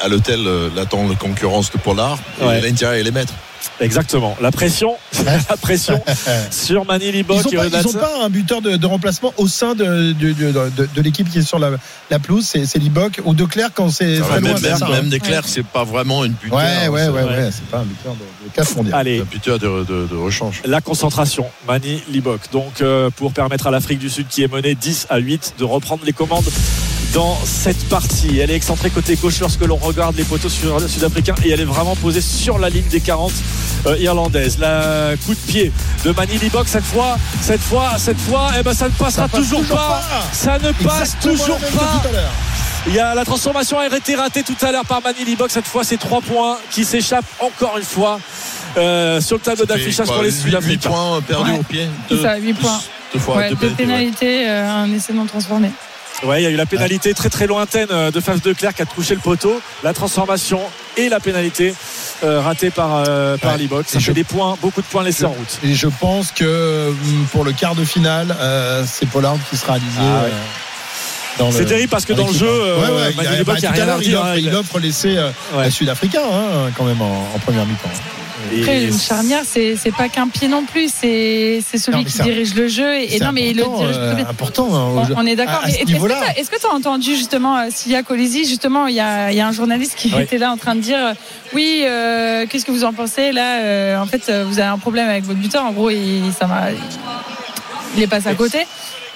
à l'hôtel, euh, l'attend la concurrence de Pollard, et Ouais. il a intérêt à les mettre. Exactement. La pression, la pression sur Mani Libok Ils n'ont pas, de pas un buteur de, de remplacement au sein de, de, de- de- de l'équipe qui est sur la, la pelouse, c'est, c'est Libok ou De Clerc quand c'est très loin. même, même, hein. même Desclerc, c'est pas vraiment une buteur. Ouais, ouais, c'est ouais, ouais. c'est pas un buteur de, de mondiale. Allez, Un buteur de, de, de rechange. la concentration, Mani Libok. Donc, euh, pour permettre à l'Afrique du Sud, qui est menée 10 à 8, de reprendre les commandes dans cette partie. Elle est excentrée côté gauche lorsque l'on regarde les poteaux sur- sud-africains et elle est vraiment posée sur la ligne des 40 euh, irlandaises. La coup de pied de Mani Libok cette fois, cette fois, cette fois, eh ben ça ne passera Ça passe toujours, toujours pas. pas. Ça ne passe Exactement toujours pas. Il y a la transformation a été ratée tout à l'heure par Mani Libok. Cette fois, c'est 3 points qui s'échappent encore une fois euh, sur le tableau d'affichage pour les 8 Sud-Africains. points perdus Ouais. au pied? Ça, deux- points. Deux fois, Ouais, deux deux pénalités, ouais. pénalités, euh, un essai non transformé. Ouais, il y a eu la pénalité très très lointaine euh, de Faf de Clerc qui a touché le poteau, la transformation et la pénalité euh, ratée par, euh, par Ouais. Libok. Ça fait je- des points, beaucoup de points laissés en route. Et je pense que hum, pour le quart de finale, euh, c'est Pollard qui sera aligné. Ah ouais. dans le- C'est terrible parce que dans le jeu, Ouais, ouais, Manu il a- bah, il a rien à l'heure, il offre- hein, il offre l'essai Ouais. sud-africain hein, quand même en, en première mi-temps. Et- Après, une charnière, c'est pas qu'un pied non plus, c'est celui Non, qui dirige le jeu. Et, non, mais le dirige euh, important hein, On, on est d'accord. Est-ce que tu as entendu justement euh, Silia Colisi Justement, il y y a un journaliste qui Oui. était là en train de dire euh, Oui, euh, qu'est-ce que vous en pensez Là, euh, en fait, vous avez un problème avec votre buteur. En gros, il, ça il est passé à côté.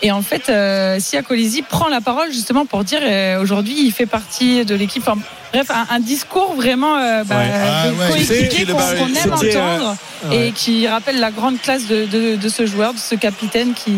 Et en fait, euh, Sia Colisi prend la parole justement pour dire euh, aujourd'hui, il fait partie de l'équipe. Enfin, bref, un, un discours vraiment euh, bah, Ouais. Ah ouais, qu'on aime euh, entendre ouais. et qui rappelle la grande classe de, de- de ce joueur, de ce capitaine qui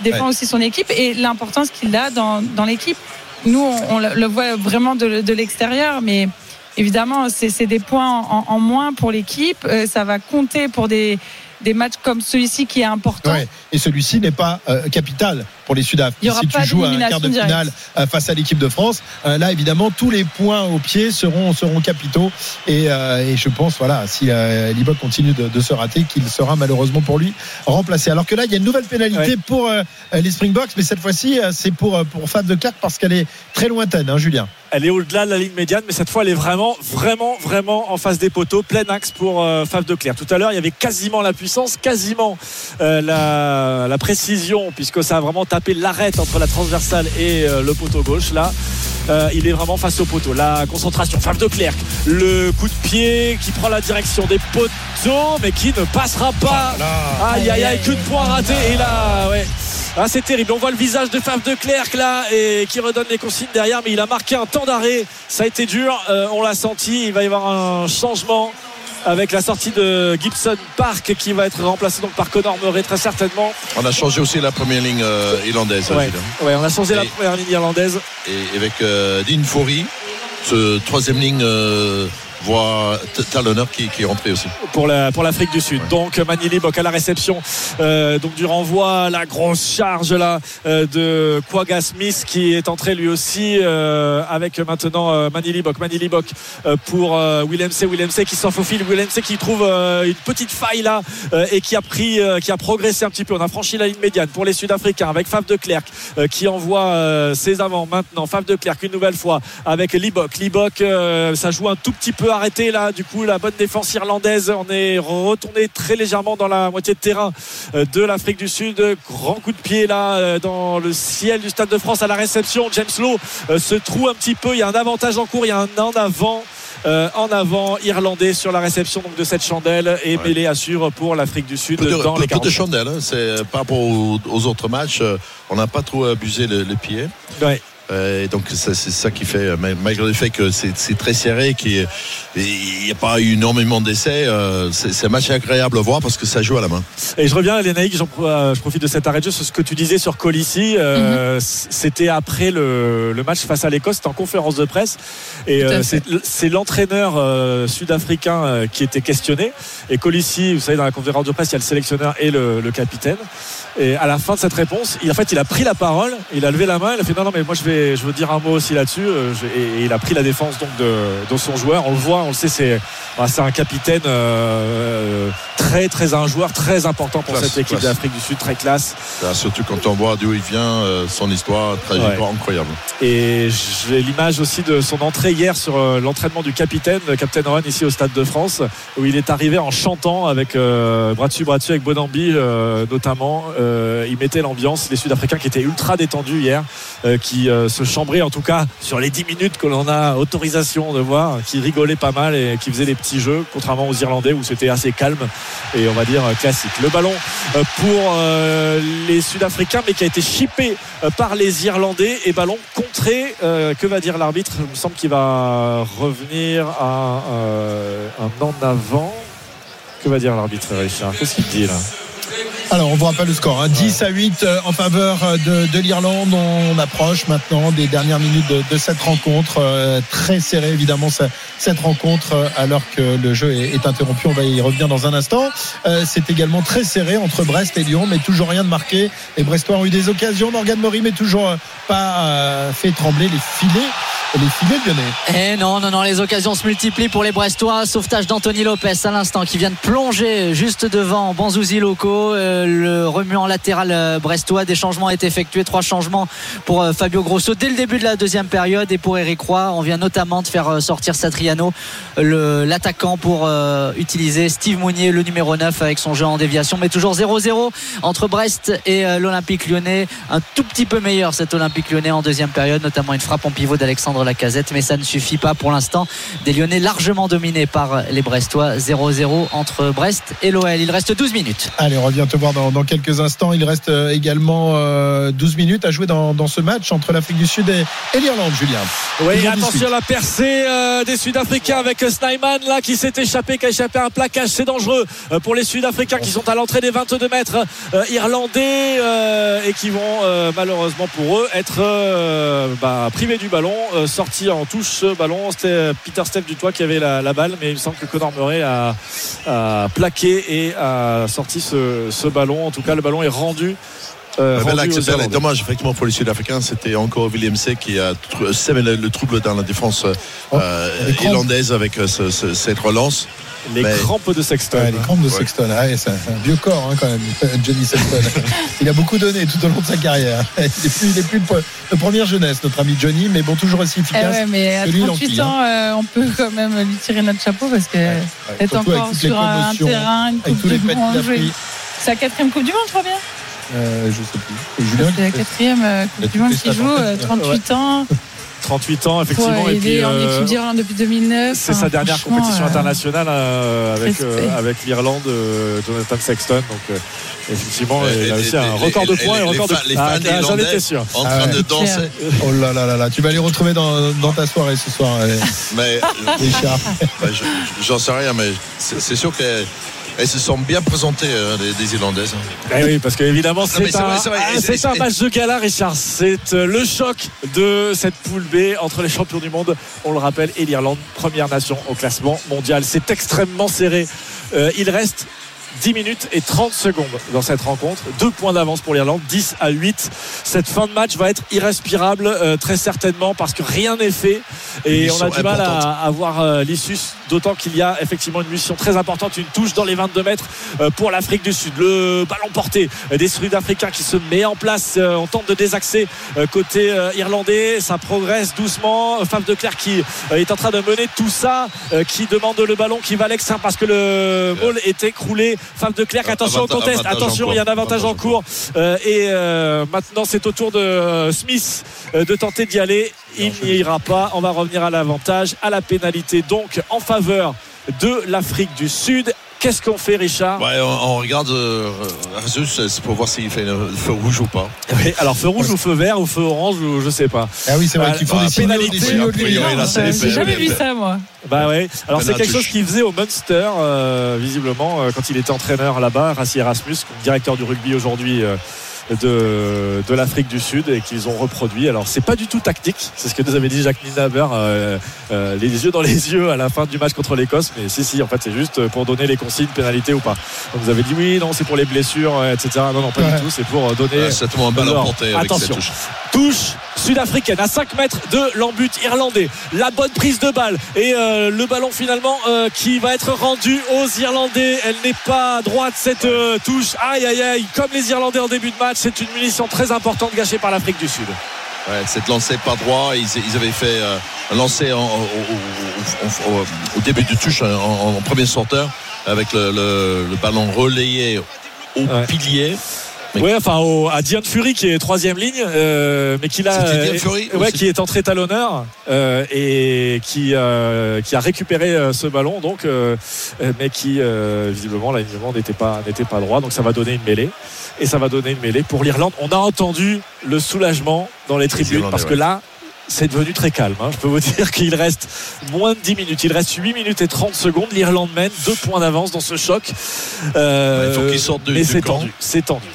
défend aussi son équipe et l'importance qu'il a dans, dans l'équipe. Nous, on, on le voit vraiment de, de l'extérieur, mais évidemment, c'est des points en, en moins pour l'équipe. Euh, ça va compter pour des, des matchs comme celui-ci qui est important. Ouais. Et celui-ci n'est pas euh, capital pour les Sudaf. Il y aura si pas tu joues à un quart de finale euh, face à l'équipe de France, euh, là évidemment tous les points au pied seront seront capitaux. Et, euh, et je pense voilà si euh, Libok continue de, de se rater, qu'il sera malheureusement pour lui remplacé. Alors que là il y a une nouvelle pénalité Ouais. pour euh, les Springboks, mais cette fois-ci c'est pour pour Fab de parce qu'elle est très lointaine, hein, Julien. Elle est au-delà de la ligne médiane, mais cette fois, elle est vraiment, vraiment, vraiment en face des poteaux. Plein axe pour euh, Faf de Clerc. Tout à l'heure, il y avait quasiment la puissance, quasiment euh, la, la précision, puisque ça a vraiment tapé l'arête entre la transversale et euh, le poteau gauche. Là, euh, il est vraiment face au poteau. La concentration, Faf de Clerc. Le coup de pied qui prend la direction des poteaux, mais qui ne passera pas. Aïe aïe aïe, que de points ratés. Et là, ouais. Ah, c'est terrible. On voit le visage de Faf de Clerc là et qui redonne les consignes derrière, mais il a marqué un temps d'arrêt. Ça a été dur. Euh, on l'a senti. Il va y avoir un changement avec la sortie de Gibson Park qui va être remplacé donc par Connor Murray très certainement. On a changé aussi la première ligne euh, irlandaise. Ouais, Gilles, hein. ouais, on a changé la première ligne irlandaise. Et avec euh, Dean Foury, ce troisième ligne voit T- Talonner qui, qui est rentré aussi. pour la pour l'Afrique du Sud. Donc Manili Bok à la réception euh, donc du renvoi, la grosse charge là euh, de Quagga Smith qui est entré lui aussi euh, avec maintenant Manili Bok, Manili pour Willem C, Willem C qui s'en faufile, Willem C qui trouve une petite faille là et qui a pris qui a progressé un petit peu. On a franchi la ligne médiane pour les Sud-Africains avec Faf de euh, qui envoie ses avants maintenant. Faf de Klerk une nouvelle fois avec Libok. Libok ça joue un tout petit peu arrêter là du coup la bonne défense irlandaise. On est retourné très légèrement dans la moitié de terrain euh, de l'Afrique du Sud. Grand coup de pied là euh, dans le ciel du Stade de France à la réception. James Lowe euh, se trouve un petit peu. Il y a un avantage en cours, il y a un en avant. Euh, en avant irlandais sur la réception donc, de cette chandelle et Ouais. assure pour l'Afrique du Sud Peu de, dans peu- les peu de 40. chandelle, hein. c'est par rapport aux, aux autres matchs, on n'a pas trop abusé le, le pied. Ouais. Euh, et donc c'est ça qui fait, ma- malgré le fait que c'est très serré, qu'il n'y a pas eu énormément d'essais, euh, c'est un match agréable à voir parce que ça joue à la main. Et je reviens, Lénaïque, j'en pro- euh, je profite de cet arrêt de jeu sur ce que tu disais sur Colissi. Mhm. C'était après le, le match face à l'Écosse, c'était en conférence de presse. Et à c'est l'entraîneur sud-africain qui était questionné. Et Colissi, vous savez, dans la conférence de presse, il y a le sélectionneur et le, le capitaine. Et à la fin de cette réponse, il, en fait, il a pris la parole, il a levé la main, il a fait non, non, mais moi je vais, je veux dire un mot aussi là-dessus. Euh, Et, et il a pris la défense donc de, de son joueur. On le voit, on le sait, c'est ah, c'est un capitaine euh, très, très un joueur très important pour Classe, cette équipe d'Afrique du Sud, très classe. Là, surtout quand on voit d'où il vient, euh, son histoire, trajectoire incroyable. Et j'ai l'image aussi de son entrée hier sur l'entraînement du capitaine, le capitaine Owen ici au Stade de France, où il est arrivé en chantant avec euh, bras dessus bras dessus avec Bonambi euh, notamment. Il mettait l'ambiance. Les Sud-Africains qui étaient ultra détendus hier, qui se chambraient en tout cas sur les 10 minutes que l'on a autorisation de voir, qui rigolaient pas mal et qui faisaient des petits jeux, contrairement aux Irlandais où c'était assez calme et on va dire classique. Le ballon euh, pour euh, les Sud-Africains, mais qui a été chippé euh, par les Irlandais et ballon contré. Que va dire l'arbitre? Il me semble qu'il va revenir à un en avant. Que va dire l'arbitre, Richard? Qu'est-ce qu'il dit là? Alors, on vous rappelle le score. hein. 10 à 8 euh, en faveur euh, de, de l'Irlande. On approche maintenant des dernières minutes de, cette rencontre. Euh, très serré, évidemment, ce- cette rencontre, alors que le jeu est, interrompu. On va y revenir dans un instant. C'est également très serré entre Brest et Lyon, mais toujours rien de marqué. Les Brestois ont eu des occasions. Morgan Mori, mais toujours pas fait trembler les filets, lyonnais. Et non, non, non, les occasions se multiplient pour les Brestois. Sauvetage d'Anthony Lopez à l'instant qui vient de plonger juste devant Banzouzi Loco. Euh, le remuant latéral euh, brestois. Des changements ont été effectués. Trois changements pour euh, Fabio Grosso dès le début de la deuxième période. Et pour Eric Roy, on vient notamment de faire sortir Satriano, l'attaquant, pour utiliser Steve Mounier, le numéro 9, avec son jeu en déviation. Mais toujours 0-0 entre Brest et l'Olympique lyonnais. Un tout petit peu meilleur cet Olympique lyonnais en deuxième période, notamment une frappe en pivot d'Alexandre Lacazette. Mais ça ne suffit pas pour l'instant. Des Lyonnais largement dominés par les Brestois. 0-0 entre Brest et l'OL. Il reste 12 minutes. Allez, on revient te voir dans, dans quelques instants. Il reste euh, également euh, 12 minutes à jouer dans, dans ce match entre l'Afrique du Sud et, et l'Irlande, Julien. Oui, attention 18. à la percée euh, des Sud-Africains avec Snyman là qui s'est échappé, qui a échappé à un plaquage. C'est dangereux euh, pour les Sud-Africains qui sont à l'entrée des 22 mètres euh, irlandais euh, et qui vont euh, malheureusement pour eux être euh, bah, privés du ballon, euh, sortis en touche ce ballon. C'était Peter Steph du toit qui avait la, la balle, mais il me semble que Conor Murray a, a plaqué et a sorti ce, ce ballon. En tout cas, le ballon est rendu. euh, rendu Irlandais. dommage effectivement pour les Sud-Africains, c'était encore William C qui a sème le, le trouble dans la défense Oh, euh, irlandaise avec euh, ce- ce- cette relance. Les Mais- crampes de Sexton. Ouais, les crampes de Ouais. Sexton, Ah ouais, c'est un, vieux corps hein, quand même, Johnny Sexton. il a beaucoup donné tout au long de sa carrière. Il est plus, il est plus de, pre- de première jeunesse, notre ami Johnny, mais bon, toujours aussi Eh efficace. ouais, mais à Celui, il 38 enquille, ans, euh, on peut quand même lui tirer notre chapeau parce que Ouais, être surtout avec encore sur un terrain, une coupe du monde. C'est la quatrième Coupe du Monde, je crois bien. Euh, je sais plus. C'est la quatrième euh, Coupe du tout Monde qui joue, en fait. euh, 38 ans. 38 ans effectivement Ouais, et il puis est en euh, équipe d'Irlande depuis 2009. c'est sa dernière franchement, compétition euh, internationale euh, avec, euh, avec l'Irlande, euh, Jonathan Sexton. Donc, euh, effectivement, il a aussi un record de points et un les record de fans- les Ah, fans ah, J'en étais sûr. En Ah train ouais. de danser. Oh là là là là, tu vas les retrouver dans, dans ta soirée ce soir, euh, Mais Richard. bah, je- j'en sais rien, mais c'est sûr qu'elles se sont bien présentées, euh, les, les Irlandaises. Eh oui, parce qu'évidemment, c'est ah, un match de gala, Richard. C'est euh, le choc de cette poule B entre les champions du monde, on le rappelle, et l'Irlande, première nation au classement mondial. C'est extrêmement serré. Euh, il reste 10 minutes et 30 secondes dans cette rencontre. Deux points d'avance pour l'Irlande, 10 à 8. Cette fin de match va être irrespirable, euh, très certainement, parce que rien n'est fait et on a du mal à, à voir euh, l'issue, d'autant qu'il y a effectivement une mission très importante, une touche dans les 22 mètres euh, pour l'Afrique du Sud. Le ballon porté des Sud-Africains qui se met en place. on tente de désaxer côté irlandais. Ça progresse doucement. Fave de Clerc qui est en train de mener tout ça, qui demande le ballon, qui va à l'extérieur parce que le ball est écroulé. Fave de Clerc, attention au Avanta- contest. avantage en Attention, il y a un avantage en cours. Euh, et euh, maintenant, c'est au tour de euh, Smith de tenter d'y aller. Il n'y ira pas. On va revenir à l'avantage, à la pénalité, donc en faveur de l'Afrique du Sud. Qu'est-ce qu'on fait, Richard Ouais, on, on regarde euh, Azus, c'est pour voir s'il fait le feu rouge ou pas. Oui, Alors, feu rouge ou feu vert ou feu orange ou je sais pas. Ah oui, c'est vrai Ah, qu'ils font bah, des signaux, pénalité, des signaux de a priori, lumière. là, c'est les J'ai jamais vu ça, moi. Bah ouais. Alors c'est quelque chose qu'il faisait au Munster, euh, visiblement, euh, quand il était entraîneur là-bas, Rassi Erasmus, directeur du rugby aujourd'hui. De, de l'Afrique du Sud et qu'ils ont reproduit. Alors c'est pas du tout tactique, c'est ce que nous avait dit Jacques Nienaber, euh, euh, les yeux dans les yeux à la fin du match contre l'Écosse. Mais si si, en fait c'est juste pour donner les consignes, pénalité ou pas. On nous avait dit oui, non c'est pour les blessures, etc. Non non pas Ouais. du tout, c'est pour euh, donner. Un ballon porté avec attention. cette touche. Touche sud-africaine à 5 mètres de l'embut irlandais. La bonne prise de balle et euh, le ballon finalement euh, qui va être rendu aux Irlandais. Elle n'est pas droite cette euh, touche. Aïe aïe aïe. Comme les Irlandais en début de match, c'est une munition très importante gâchée par l'Afrique du Sud. Ouais, c'est lancé pas droit. Ils, ils avaient fait euh, un lancer au, début de touche en, en- en premier sorteur avec le, le- le ballon relayé au Ouais. pilier. Ouais, enfin au- à Diane Fury qui est troisième ligne, euh, mais qui Diane Fury ouais, qui est entré talonneur euh, et qui euh, qui a récupéré euh, ce ballon donc, euh, euh, mais qui euh, visiblement l'alignement n'était pas n'était pas droit, donc ça va donner une mêlée et ça va donner une mêlée pour l'Irlande. On a entendu le soulagement dans les tribunes parce que là. C'est devenu très calme. hein. Je peux vous dire qu'il reste moins de 10 minutes. Il reste 8 minutes et 30 secondes. L'Irlande mène deux points d'avance dans ce choc. Euh, Ouais, il faut qu'ils sortent du- mais c'est tendu. C'est tendu.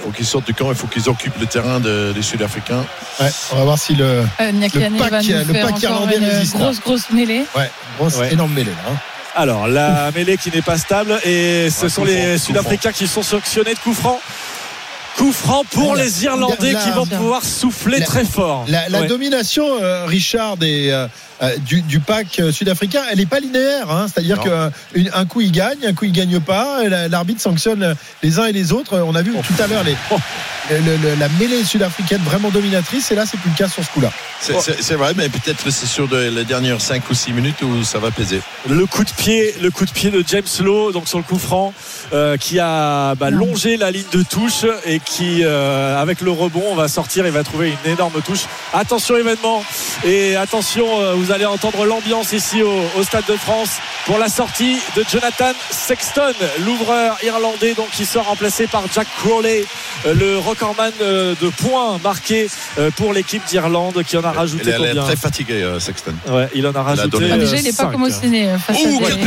Il faut qu'ils sortent du camp. Il faut qu'ils occupent le terrain de- des Sud-Africains. Ouais, on va voir si le. Euh, Le pack- le irlandais une résiste, grosse, grosse mêlée. Ouais, grosse, Ouais. énorme mêlée hein. Alors, la mêlée qui n'est pas stable et ce Ouais, sont les Sud-Africains qui sont sanctionnés de coup franc. Coup franc pour La- les Irlandais la- qui vont la- pouvoir souffler la- très fort. La, la Ouais. domination, euh, Richard, des, euh, du, du pack euh, sud-africain, elle n'est pas linéaire. hein. C'est-à-dire qu'un coup il gagne, un coup il gagne pas. L'arbitre sanctionne les uns et les autres. On a vu tout à l'heure les, le- le- la mêlée sud-africaine vraiment dominatrice. Et là, c'est plus le cas sur ce coup-là. C'est vrai, mais peut-être c'est sur de- les dernières 5 ou 6 minutes où ça va peser. Le coup de pied, le coup de pied de James Lowe, donc sur le coup franc, euh, qui a bah, longé la ligne de touche et qui, euh, avec le rebond, on va sortir et va trouver une énorme touche. Attention événement et attention, euh, vous allez entendre l'ambiance ici au, au Stade de France pour la sortie de Jonathan Sexton, l'ouvreur irlandais, donc qui sera remplacé par Jack Crowley, euh, le recordman euh, de points marqués euh, pour l'équipe d'Irlande, qui en a Il rajouté l'air combien très fatigué, euh, Sexton. Ouais, il en a rajouté. donné- Ah, euh, déjà, il n'est pas cinq. commotionné Ouh, à quel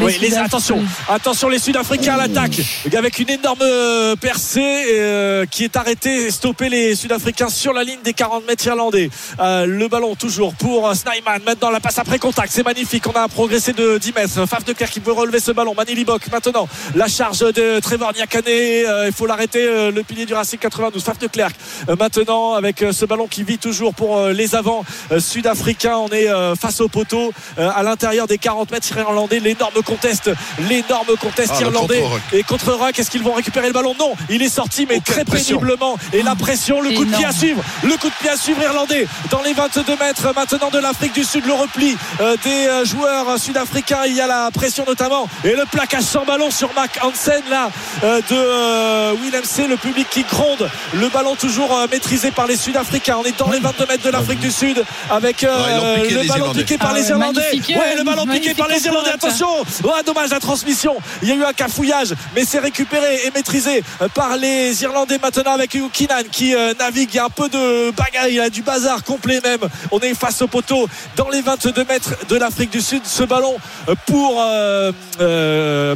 Oui, les, attention, attention les Sud-Africains à l'attaque avec une énorme euh, percée euh, qui est arrêtée et stopper les Sud-Africains sur la ligne des 40 mètres irlandais. Euh, le ballon toujours pour Snyman. Maintenant la passe après contact, c'est magnifique. On a progressé de 10 mètres. Faf de Clerc qui peut relever ce ballon. Manili Libok maintenant la charge de Trevor Nyakane. Euh, il faut l'arrêter euh, le pilier du Racing 92. Faf de Clerc euh, maintenant avec ce ballon qui vit toujours pour euh, les avants euh, sud-africains. On est euh, face au poteau euh, à l'intérieur des 40 mètres irlandais. L'énorme conteste, l'énorme conteste Ah, irlandais. Et contre Rock, est-ce qu'ils vont récupérer le ballon Non, il est sorti, mais très pression. péniblement. Et la pression, le coup de pied à suivre, le coup de pied à suivre irlandais dans les 22 mètres maintenant de l'Afrique du Sud. Le repli euh, des euh, joueurs sud-africains. Il y a la pression notamment et le plaquage sans ballon sur Mac Hansen là euh, de euh, Willem C. Le public qui gronde. Le ballon toujours euh, maîtrisé par les Sud-Africains. On est dans les 22 mètres de l'Afrique du Sud avec euh, Ouais, ont piqué le ballon Irlandais. piqué par Ah les Irlandais. Ouais, le euh, ballon piqué par les Irlandais. Attention. Oh, dommage la transmission. Il y a eu un cafouillage, mais c'est récupéré et maîtrisé euh, par les Irlandais maintenant avec Keenan qui euh, navigue. Il y a un peu de bagarre, il y a du bazar complet même. On est face au poteau dans les 22 mètres de l'Afrique du Sud. Ce ballon euh, pour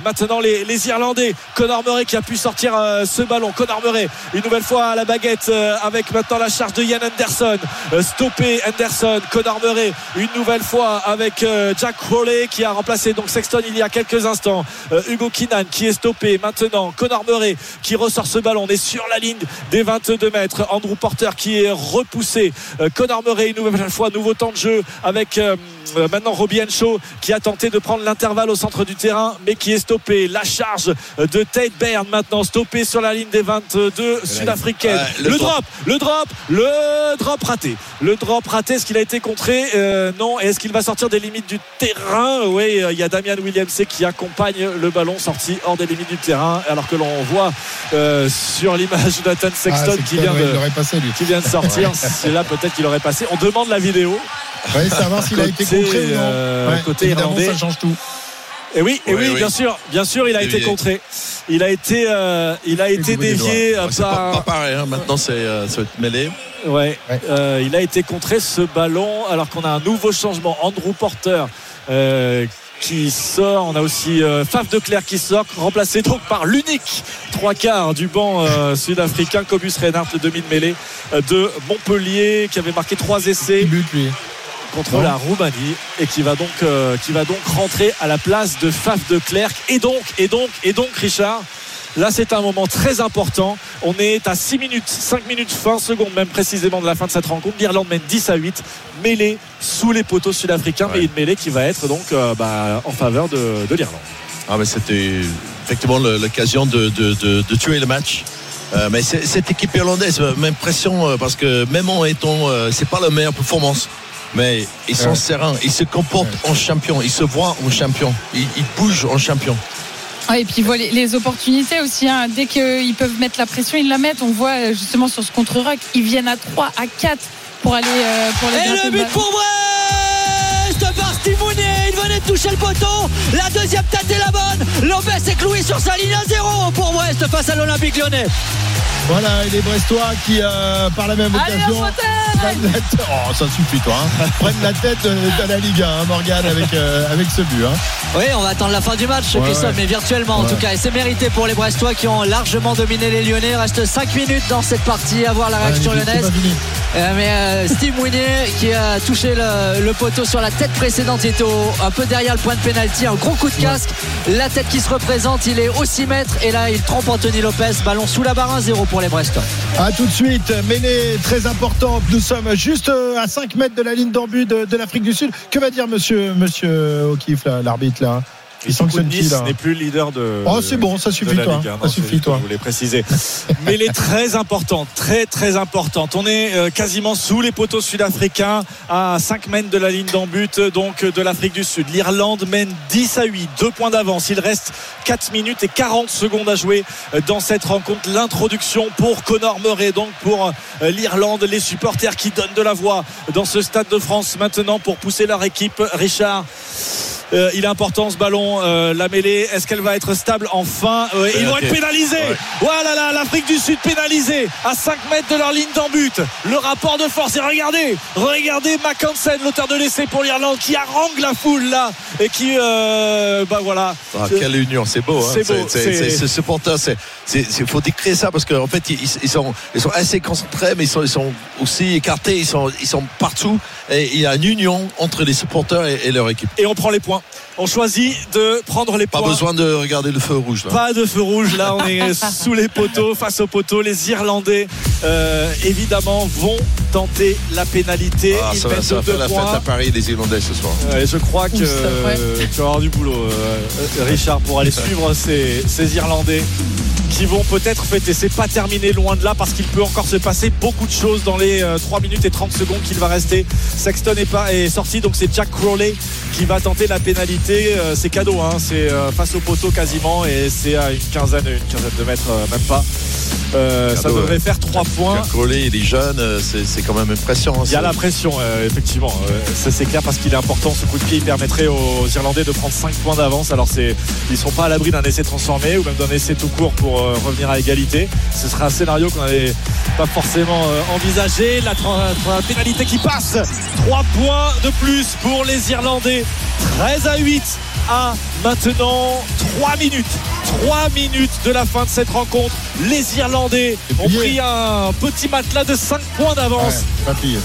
maintenant les, les Irlandais. Conor Murray qui a pu sortir ce ballon. Conor Murray une nouvelle fois à la baguette avec maintenant la charge de Ian Anderson. Stoppé Anderson. Conor Murray une nouvelle fois avec Jack Crowley qui a remplacé donc Sexton il y a quelques instants. Euh, Hugo Kinan qui est stoppé maintenant. Connor Murray qui ressort ce ballon. On est sur la ligne des 22 mètres. Andrew Porter qui est repoussé. Euh, Connor Murray, une nouvelle fois, nouveau temps de jeu avec. euh, euh, maintenant Robbie Henshaw qui a tenté de prendre l'intervalle au centre du terrain mais qui est stoppé la charge de Tate Baird maintenant stoppé sur la ligne des 22 sud-africaines le, le drop le drop le drop raté le drop raté est-ce qu'il a été contré? Non est-ce qu'il va sortir des limites du terrain? Oui il y a Damian Williams qui accompagne le ballon sorti hors des limites du terrain alors que l'on voit euh, sur l'image Nathan Ah, Sexton qui vient de il l'aurait passé lui. qui vient de sortir c'est là peut-être qu'il aurait passé on demande la vidéo Ouais, savoir s'il a été Côté, contré ou non. euh, Ouais, côté irlandais. ça change tout. Et oui, et Oui, oui, oui. bien sûr, bien sûr, il a été contré. Il a été, euh, il a été dévié pas, pas par. pareil. hein. Maintenant, c'est euh, ça va être mêlé. Ouais, Ouais. euh, il a été contré ce ballon alors qu'on a un nouveau changement. Andrew Porter. Qui sort, on a aussi euh, Faf de Clerc qui sort, remplacé donc par l'unique trois quarts du banc euh, sud-africain, Cobus Reinhardt, le demi de mêlée euh, de Montpellier, qui avait marqué trois essais. Il but lui. contre Non. la Roumanie et qui va donc qui va donc rentrer à la place de Faf de Clerc et donc et donc et donc Richard Là, c'est un moment très important. On est à 6 minutes, 5 minutes, 20 secondes même précisément de la fin de cette rencontre. L'Irlande mène 10 à 8, mêlée sous les poteaux sud-africains, mais une mêlée qui va être donc euh, bah, en faveur de, de l'Irlande. Ah, mais c'était effectivement l'occasion de, de- de- de tuer le match. Euh, mais cette équipe irlandaise euh, m'impressionne parce que même en étant, euh, c'est pas la meilleure performance, mais ils sont Ouais. sereins, ils se comportent en champion, ils se voient en champion, ils, ils bougent en champion. Ouais, et puis voient les, les opportunités aussi. hein. Dès qu'ils peuvent mettre la pression, ils la mettent. On voit euh, justement sur ce contre-rock, ils viennent à 3, à 4 pour aller euh, pour Et le but pour Brest par Steve Mounier. Il venait de toucher le poteau. La deuxième tête est la bonne. Lopez est cloué sur sa ligne à zéro pour Brest face à l'Olympique lyonnais. Voilà, et les Brestois qui, euh, par la même Allez, occasion, prennent la tête. Oh, ça suffit, toi. Hein. prennent la tête de, de la Ligue 1, hein, Morgane, avec, euh, avec ce but. Hein. Oui, on va attendre la fin du match, Ouais, Christophe, ouais. mais virtuellement en tout cas. Et c'est mérité pour les Brestois qui ont largement dominé les Lyonnais. Il reste 5 minutes dans cette partie à voir la réaction lyonnaise. Euh, mais euh, Steve Mounier qui a touché le, le poteau sur la tête précédente, il était au- un peu derrière le point de pénalty, un gros coup de casque. La tête qui se représente, il est au 6 mètres et là il trompe Anthony Lopez. Ballon sous la barre 1-0 pour les Brestois. À tout de suite, mêlée très importante. Nous sommes juste euh, à 5 mètres de la ligne d'en but de, l'Afrique du Sud. Que va dire monsieur, monsieur O'Keefe, l'arbitre, là? Il sanctionne qui, Nice n'est plus leader de. Oh, c'est bon, ça suffit, toi. Ligue, hein. Ça Non, suffit, toi. Je voulais préciser. Mais elle est très importante, très très importante. On est euh, quasiment sous les poteaux sud-africains à 5 mètres de la ligne d'en but donc de l'Afrique du Sud. L'Irlande mène 10 à 8, deux points d'avance. Il reste 4 minutes et 40 secondes à jouer euh, dans cette rencontre. L'introduction pour Connor Murray, donc pour euh, l'Irlande, les supporters qui donnent de la voix dans ce stade de France maintenant pour pousser leur équipe. Richard. Euh, il est important ce ballon, euh, la mêlée. Est-ce qu'elle va être stable enfin Euh, Ils vont être pénalisés. Ouais. Voilà là, l'Afrique du Sud pénalisée à 5 mètres de leur ligne d'en but. Le rapport de force. Et regardez, regardez Mackensen, l'auteur de l'essai pour l'Irlande, qui harangue la foule là et qui, bah voilà. Ah, quelle union, c'est beau. Hein. C'est beau, C'est- c'est- c'est- Ce supporter, c'est- faut décrire ça parce qu'en fait, ils, ils sont, ils sont assez concentrés, mais ils sont, ils sont aussi écartés, ils sont, ils sont partout. Et il y a une union entre les supporters et, et leur équipe. Et on prend les points. On choisit de prendre les Pas points. besoin de regarder le feu rouge. Là. Pas de feu rouge, là on est sous les poteaux, face aux poteaux. Les Irlandais, euh, évidemment, vont tenter la pénalité. Ah, Ils ça, va, ça faire la fête à Paris des Irlandais ce soir. Je crois que euh, tu vas avoir du boulot, euh, euh, Richard, pour aller suivre ces, ces Irlandais qui vont peut-être fêter. C'est pas terminé loin de là parce qu'il peut encore se passer beaucoup de choses dans les euh, 3 minutes et 30 secondes qu'il va rester. Sexton est, pas, est sorti, donc c'est Jack Crowley qui va tenter la pénalité. Euh, c'est cadeau, hein, c'est euh, face au poteau quasiment et c'est à une quinzaine, une quinzaine de mètres, euh, même pas. Euh, ça devrait ouais. faire 3 points. Crowley, il est jeune, c'est, quand même impressionnant. Il y a la pression, euh, effectivement. Euh, ça c'est clair parce qu'il est important. Ce coup de pied, il permettrait aux Irlandais de prendre 5 points d'avance. Alors c'est, ils sont pas à l'abri d'un essai transformé ou même d'un essai tout court pour revenir à égalité. Ce sera un scénario qu'on n'avait pas forcément envisagé. La, pénalité qui passe. 3 points de plus pour les Irlandais. 13 à 8 à maintenant 3 minutes. 3 minutes de la fin de cette rencontre. Les Irlandais ont pris un petit matelas de 5 points d'avance Ouais,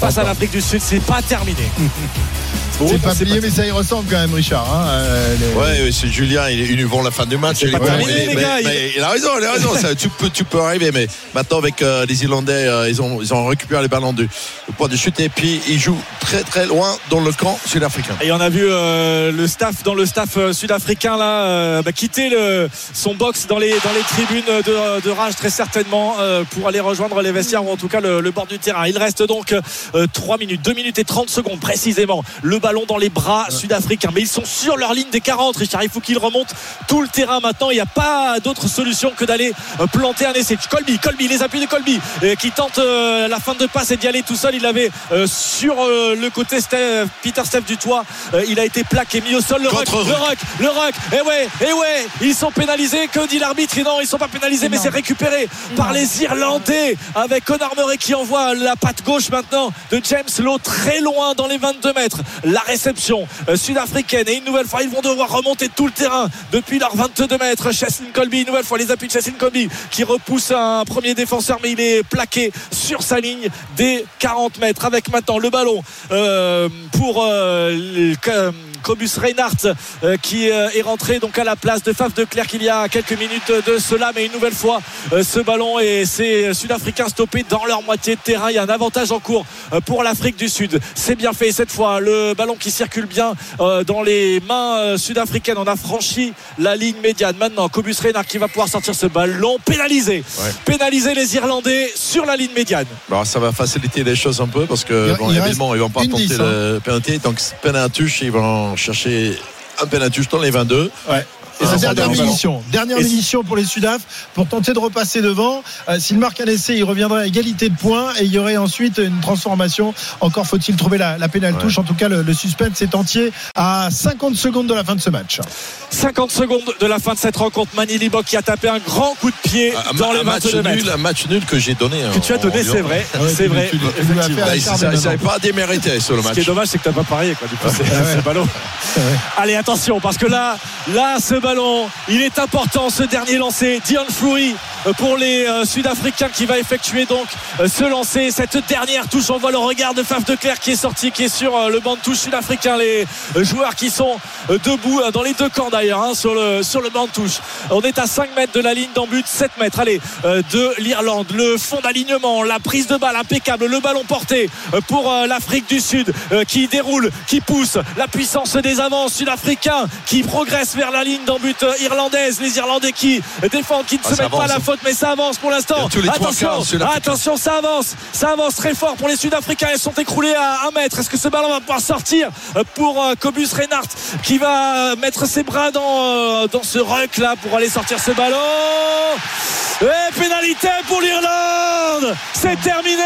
face à l'Afrique du Sud, c'est pas terminé. C'est pas plié, mais ça y ressemble quand même, Richard. hein, euh, les- Ouais, c'est Julien, ils vont la fin du match. Il, a raison, il a raison. ça, tu, peux, tu peux arriver, mais maintenant avec euh, les Irlandais, euh, ils, ont, ils ont récupéré les ballons du point de chute et puis ils jouent très très loin dans le camp sud-africain. Et on a vu euh, le staff dans le staff sud-africain là euh, bah, quitter le, son box dans les dans les tribunes de, de rage très certainement euh, pour aller rejoindre les vestiaires ou en tout cas le, le bord du terrain. Il reste donc euh, 3 minutes, 2 minutes et 30 secondes précisément. Le ballon dans les bras sud-africains, mais ils sont sur leur ligne des 40. Richard, il faut qu'ils remontent tout le terrain maintenant. Il n'y a pas d'autre solution que d'aller euh, planter un essai. Colby, Colby, les appuis de Colby euh, qui tente euh, la fin de passe et d'y aller tout seul. Il avait sur le côté Steph- Peter Steph du toit. Il a été plaqué, mis au sol. Le rock, Contre le Ruck. rock, le rock. Et ouais, et ouais, ils sont pénalisés. Que dit l'arbitre? Et Non, ils sont pas pénalisés, mais c'est récupéré par les Irlandais avec Conor Murray qui envoie la patte gauche maintenant de James Lowe très loin dans les 22 mètres. La réception euh, sud-africaine et une nouvelle fois ils vont devoir remonter tout le terrain depuis leurs 22 mètres. Cheslin Colby, une nouvelle fois les appuis de Cheslin Colby qui repousse un premier défenseur mais il est plaqué sur sa ligne des 40 mètres avec maintenant le ballon euh, pour euh, Cobus Reinhardt euh, qui euh, est rentré donc à la place de Faf de Clerc il y a quelques minutes de cela mais une nouvelle fois euh, ce ballon et ces Sud-Africains stoppés dans leur moitié de terrain. Il y a un avantage en cours euh, pour l'Afrique du Sud. C'est bien fait cette fois. Le ballon qui circule bien euh, dans les mains euh, sud-africaines. On a franchi la ligne médiane. Maintenant Cobus Reinhardt qui va pouvoir sortir ce ballon pénalisé. Ouais. pénaliser les Irlandais sur la ligne médiane. Alors ça va faciliter les choses un peu parce que Il- bon, il évidemment ils vont pas tenter le penalty. Donc penaltuche ils vont chercher un penaltuche dans les 22 Et Ah, sa dernière munition, dernière munition pour les Sudaf pour tenter de repasser devant. Euh, S'il marque un essai, il reviendrait à égalité de points et il y aurait ensuite une transformation. Encore faut-il trouver la, la pénale touche. En tout cas, le, le suspense est entier à 50 secondes de la fin de ce match. 50 secondes de la fin de cette rencontre Manny Libok qui a tapé un grand coup de pied un, dans un les match 22 mètres nul un match nul que j'ai donné que tu as donné c'est vrai Ouais, c'est tu- vrai tu- tu- tu n'avaient maintenant. pas démérité sur le Ce match qui est dommage, c'est que t'as pas parié, quoi. Du coup, c'est. Ouais. Allez, attention, parce que là, là, ce il est important, ce dernier lancé. Dion Fury euh, pour les euh, Sud-Africains qui va effectuer donc euh, ce lancer, cette dernière touche. On voit le regard de Faf de Clerc qui est sorti, qui est sur le banc de touche sud-africain. Les joueurs qui sont debout dans les deux camps d'ailleurs, hein, sur le banc de touche. On est à 5 mètres de la ligne d'en but, 7 mètres. Allez, de l'Irlande, le fond d'alignement, la prise de balle impeccable, le ballon porté pour l'Afrique du Sud qui déroule, qui pousse, la puissance des avances sud-africains qui progresse vers la ligne but euh, irlandaise. Les Irlandais qui défendent, qui ne Ah, se mettent pas avance. la faute, mais ça avance pour l'instant. Attention, quarts attention, ça avance, ça avance très fort pour les Sud-Africains. Ils sont écroulés à un mètre. Est-ce que ce ballon va pouvoir sortir euh, pour euh, Cobus Reinhardt qui va mettre ses bras dans, dans ce ruck là pour aller sortir ce ballon? Et pénalité pour l'Irlande C'est terminé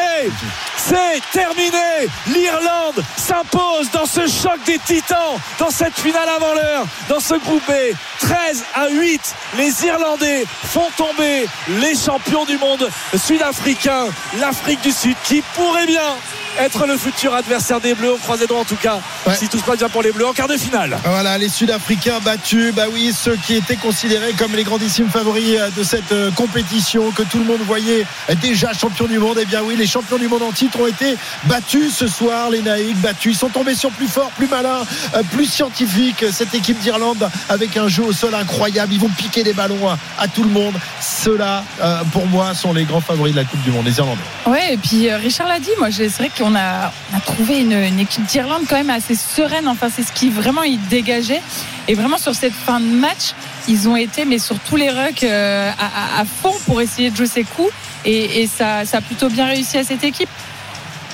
c'est terminé L'Irlande s'impose dans ce choc des titans, dans cette finale avant l'heure, dans ce groupe B. 13 à 8, les Irlandais font tomber les champions du monde sud-africains, l'Afrique du Sud, qui pourrait bien être le futur adversaire des Bleus, au croisé en tout cas, Ouais. si tout se passe bien pour les Bleus, en quart de finale. Voilà, les Sud-Africains battus, bah oui, ceux qui étaient considérés comme les grandissimes favoris euh, de cette euh, compétition, que tout le monde voyait euh, déjà champions du monde. Eh bien oui, les champions du monde en titre ont été battus ce soir, les Naïcs battus. Ils sont tombés sur plus fort, plus malin, euh, plus scientifique. Cette équipe d'Irlande avec un jeu au sol incroyable. Ils vont piquer des ballons à, à tout le monde. Ceux-là, euh, pour moi, sont les grands favoris de la Coupe du Monde, les Irlandais. Ouais, et puis euh, Richard l'a dit, moi j'ai- c'est vrai on a trouvé une, équipe d'Irlande quand même assez sereine. Enfin, c'est ce qui vraiment ils dégageaient. Et vraiment sur cette fin de match, ils ont été, mais sur tous les rucks, euh, à, fond pour essayer de jouer ses coups. Et, ça, a plutôt bien réussi à cette équipe.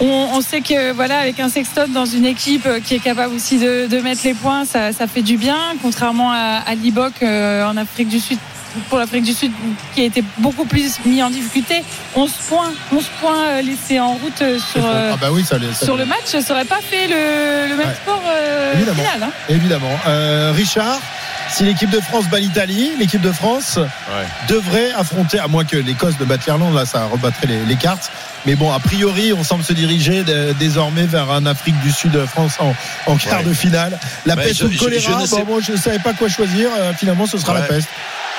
On, sait que voilà, avec un Sexton dans une équipe euh, qui est capable aussi de, mettre les points, ça, ça fait du bien. Contrairement à, à Libok euh, en Afrique du Sud, pour l'Afrique du Sud, qui a été beaucoup plus mis en difficulté. 11 points, 11 points euh, laissés en route euh, sur, euh, ah bah oui, ça, ça- sur le match, ça n'aurait pas fait le, le même Ouais. score euh, Évidemment. final. hein. évidemment. Euh, Richard, si l'équipe de France bat l'Italie, l'équipe de France devrait affronter, à moins que l'Écosse ne batte l'Irlande, là ça rebattrait les, les cartes. Mais bon, a priori, on semble se diriger de- désormais vers un Afrique du Sud-France en, en quart Ouais. de finale. La Mais peste je- ou le je- choléra, je ne sais- bon, je ne savais pas quoi choisir. Euh, finalement, ce sera la peste.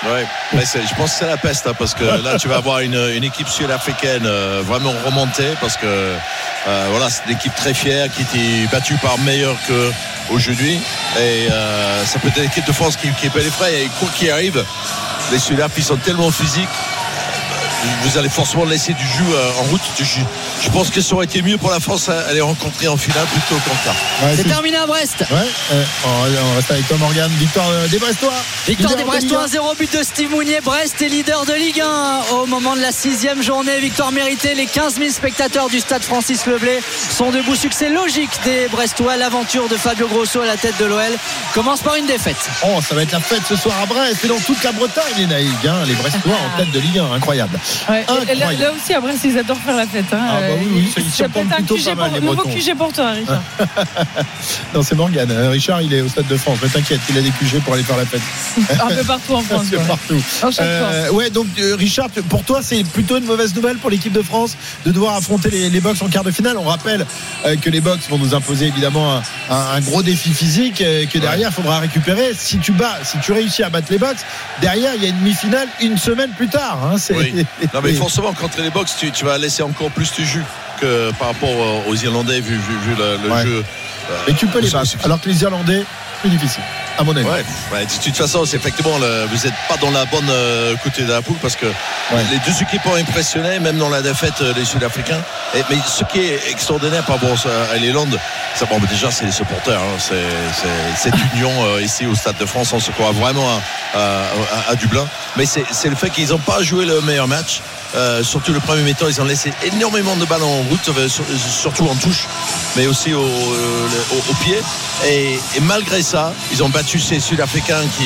Ouais, je pense que c'est la peste hein, parce que là tu vas avoir une, équipe sud-africaine euh, vraiment remontée parce que euh, voilà c'est une équipe très fière qui était battue par meilleur que aujourd'hui. Et euh, ça peut être l'équipe de France qui, qui paie les frais. Et quoi qu'il arrive, les Sudaf, ils sont tellement physiques. Vous allez forcément laisser du jeu euh, en route. Je, je pense que ça aurait été mieux pour la France à les rencontrer en finale plutôt qu'en quart. Ouais, C'est terminé à Brest. Ouais, euh, on reste avec toi Morgan. Victoire euh, des Brestois. Victoire des Brestois 0 but de Steve Mounier. Brest est leader de Ligue 1 au moment de la sixième journée. Victoire méritée. Les 15 000 spectateurs du stade Francis Leblé sont debout. Succès logique des Brestois. L'aventure de Fabio Grosso à la tête de l'OL commence par une défaite. Oh, ça va être la fête ce soir à Brest et dans toute la Bretagne, les Naïgs. hein. Les Brestois en tête de Ligue 1. Incroyable. Ouais, et là, aussi, à Brest, ils adorent faire la fête. Hein. Ah, bah oui, oui, ça, ils un plutôt pas mal, pour, les nouveau. QG pour toi, Richard. Non, c'est Morgan. Euh, Richard, il est au Stade de France. Mais t'inquiète, il a des QG pour aller faire la fête. un peu partout en France. C'est ouais. partout. En chaque Euh, ouais, donc euh, Richard, pour toi, c'est plutôt une mauvaise nouvelle pour l'équipe de France de devoir affronter les, les Box en quart de finale? On rappelle euh, que les Box vont nous imposer évidemment un, un- un gros défi physique euh, que derrière il faudra récupérer. Si tu bats, si tu réussis à battre les Box, derrière il y a une demi-finale une semaine plus tard. hein. C'est- Oui. Non, mais forcément, contre les box, tu, tu vas laisser encore plus de jus que par rapport aux Irlandais, vu, vu, vu le, le Ouais. jeu. euh, Mais tu peux les c'est- battre. Alors que les Irlandais, plus difficile, à mon avis. Ouais, ouais, de toute façon, c'est effectivement, le- vous n'êtes pas dans la bonne euh, côté de la poule parce que les deux équipes ont impressionné, même dans la défaite, euh, les Sud-Africains. Mais ce qui est extraordinaire par rapport à l'Irlande, ça, bon, déjà, c'est les supporters. hein. C'est cette union euh, ici au Stade de France. On se croit vraiment à, à- à Dublin. Mais c'est le fait qu'ils n'ont pas joué le meilleur match. Euh, surtout le premier mi-temps, ils ont laissé énormément de balles en route, euh, sur- surtout en touche, mais aussi au, euh, le- au- au pied. Et, et malgré ça, ils ont battu ces Sud-Africains qui,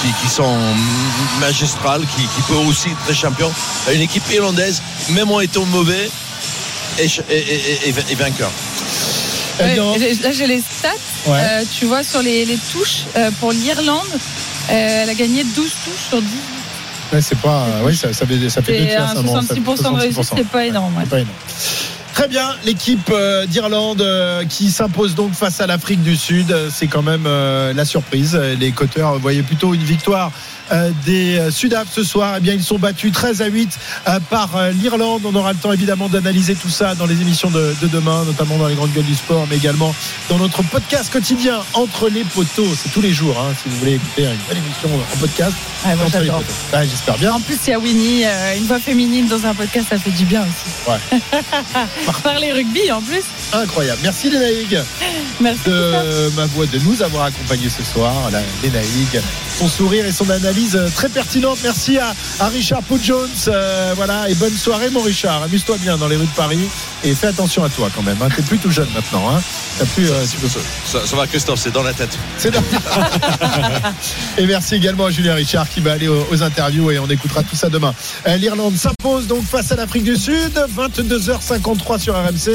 qui, qui sont magistrales, qui, qui peuvent aussi être champions. Une équipe irlandaise, même en étant mauvais, est, ch- est- est- est- est vainqueur. Ouais, là, j'ai les stats. Ouais. Euh, tu vois, sur les, les touches, euh, pour l'Irlande, euh, elle a gagné 12 touches sur 10. Ouais, c'est pas. Oui, ça, ça fait, ça fait deux fait 66% de réussite, 66%. c'est pas énorme. ouais. C'est pas énorme. Très bien, l'équipe euh, d'Irlande euh, qui s'impose donc face à l'Afrique du Sud, euh, c'est quand même euh, la surprise. Les coteurs voyaient plutôt une victoire euh, des euh, Sudaf ce soir. Eh bien, ils sont battus 13 à 8 euh, par euh, l'Irlande. On aura le temps évidemment d'analyser tout ça dans les émissions de, de demain, notamment dans les grandes gueules du sport, mais également dans notre podcast quotidien entre les poteaux. C'est tous les jours, hein, si vous voulez écouter une belle émission en podcast. Ouais, les j'adore. Ouais, J'espère bien. En plus, il y a Winnie, euh, une voix féminine dans un podcast, ça fait du bien aussi. Ouais. Parler rugby en plus. Incroyable. Merci les. Merci. de ma voix de nous avoir accompagnés ce soir, Lénaïg, son sourire et son analyse euh, très pertinente. Merci à, à Richard Pou Jones. euh, voilà, et bonne soirée, mon Richard. Amuse-toi bien dans les rues de Paris et fais attention à toi quand même. Hein. T'es plus tout jeune maintenant. Hein. T'as plus, euh, tu peux- Ça, ça va, Christophe, c'est dans la tête. C'est dans- et merci également à Julien Richard qui va aller aux, aux interviews et on écoutera tout ça demain. L'Irlande s'impose donc face à l'Afrique du Sud, 22h53 sur RMC.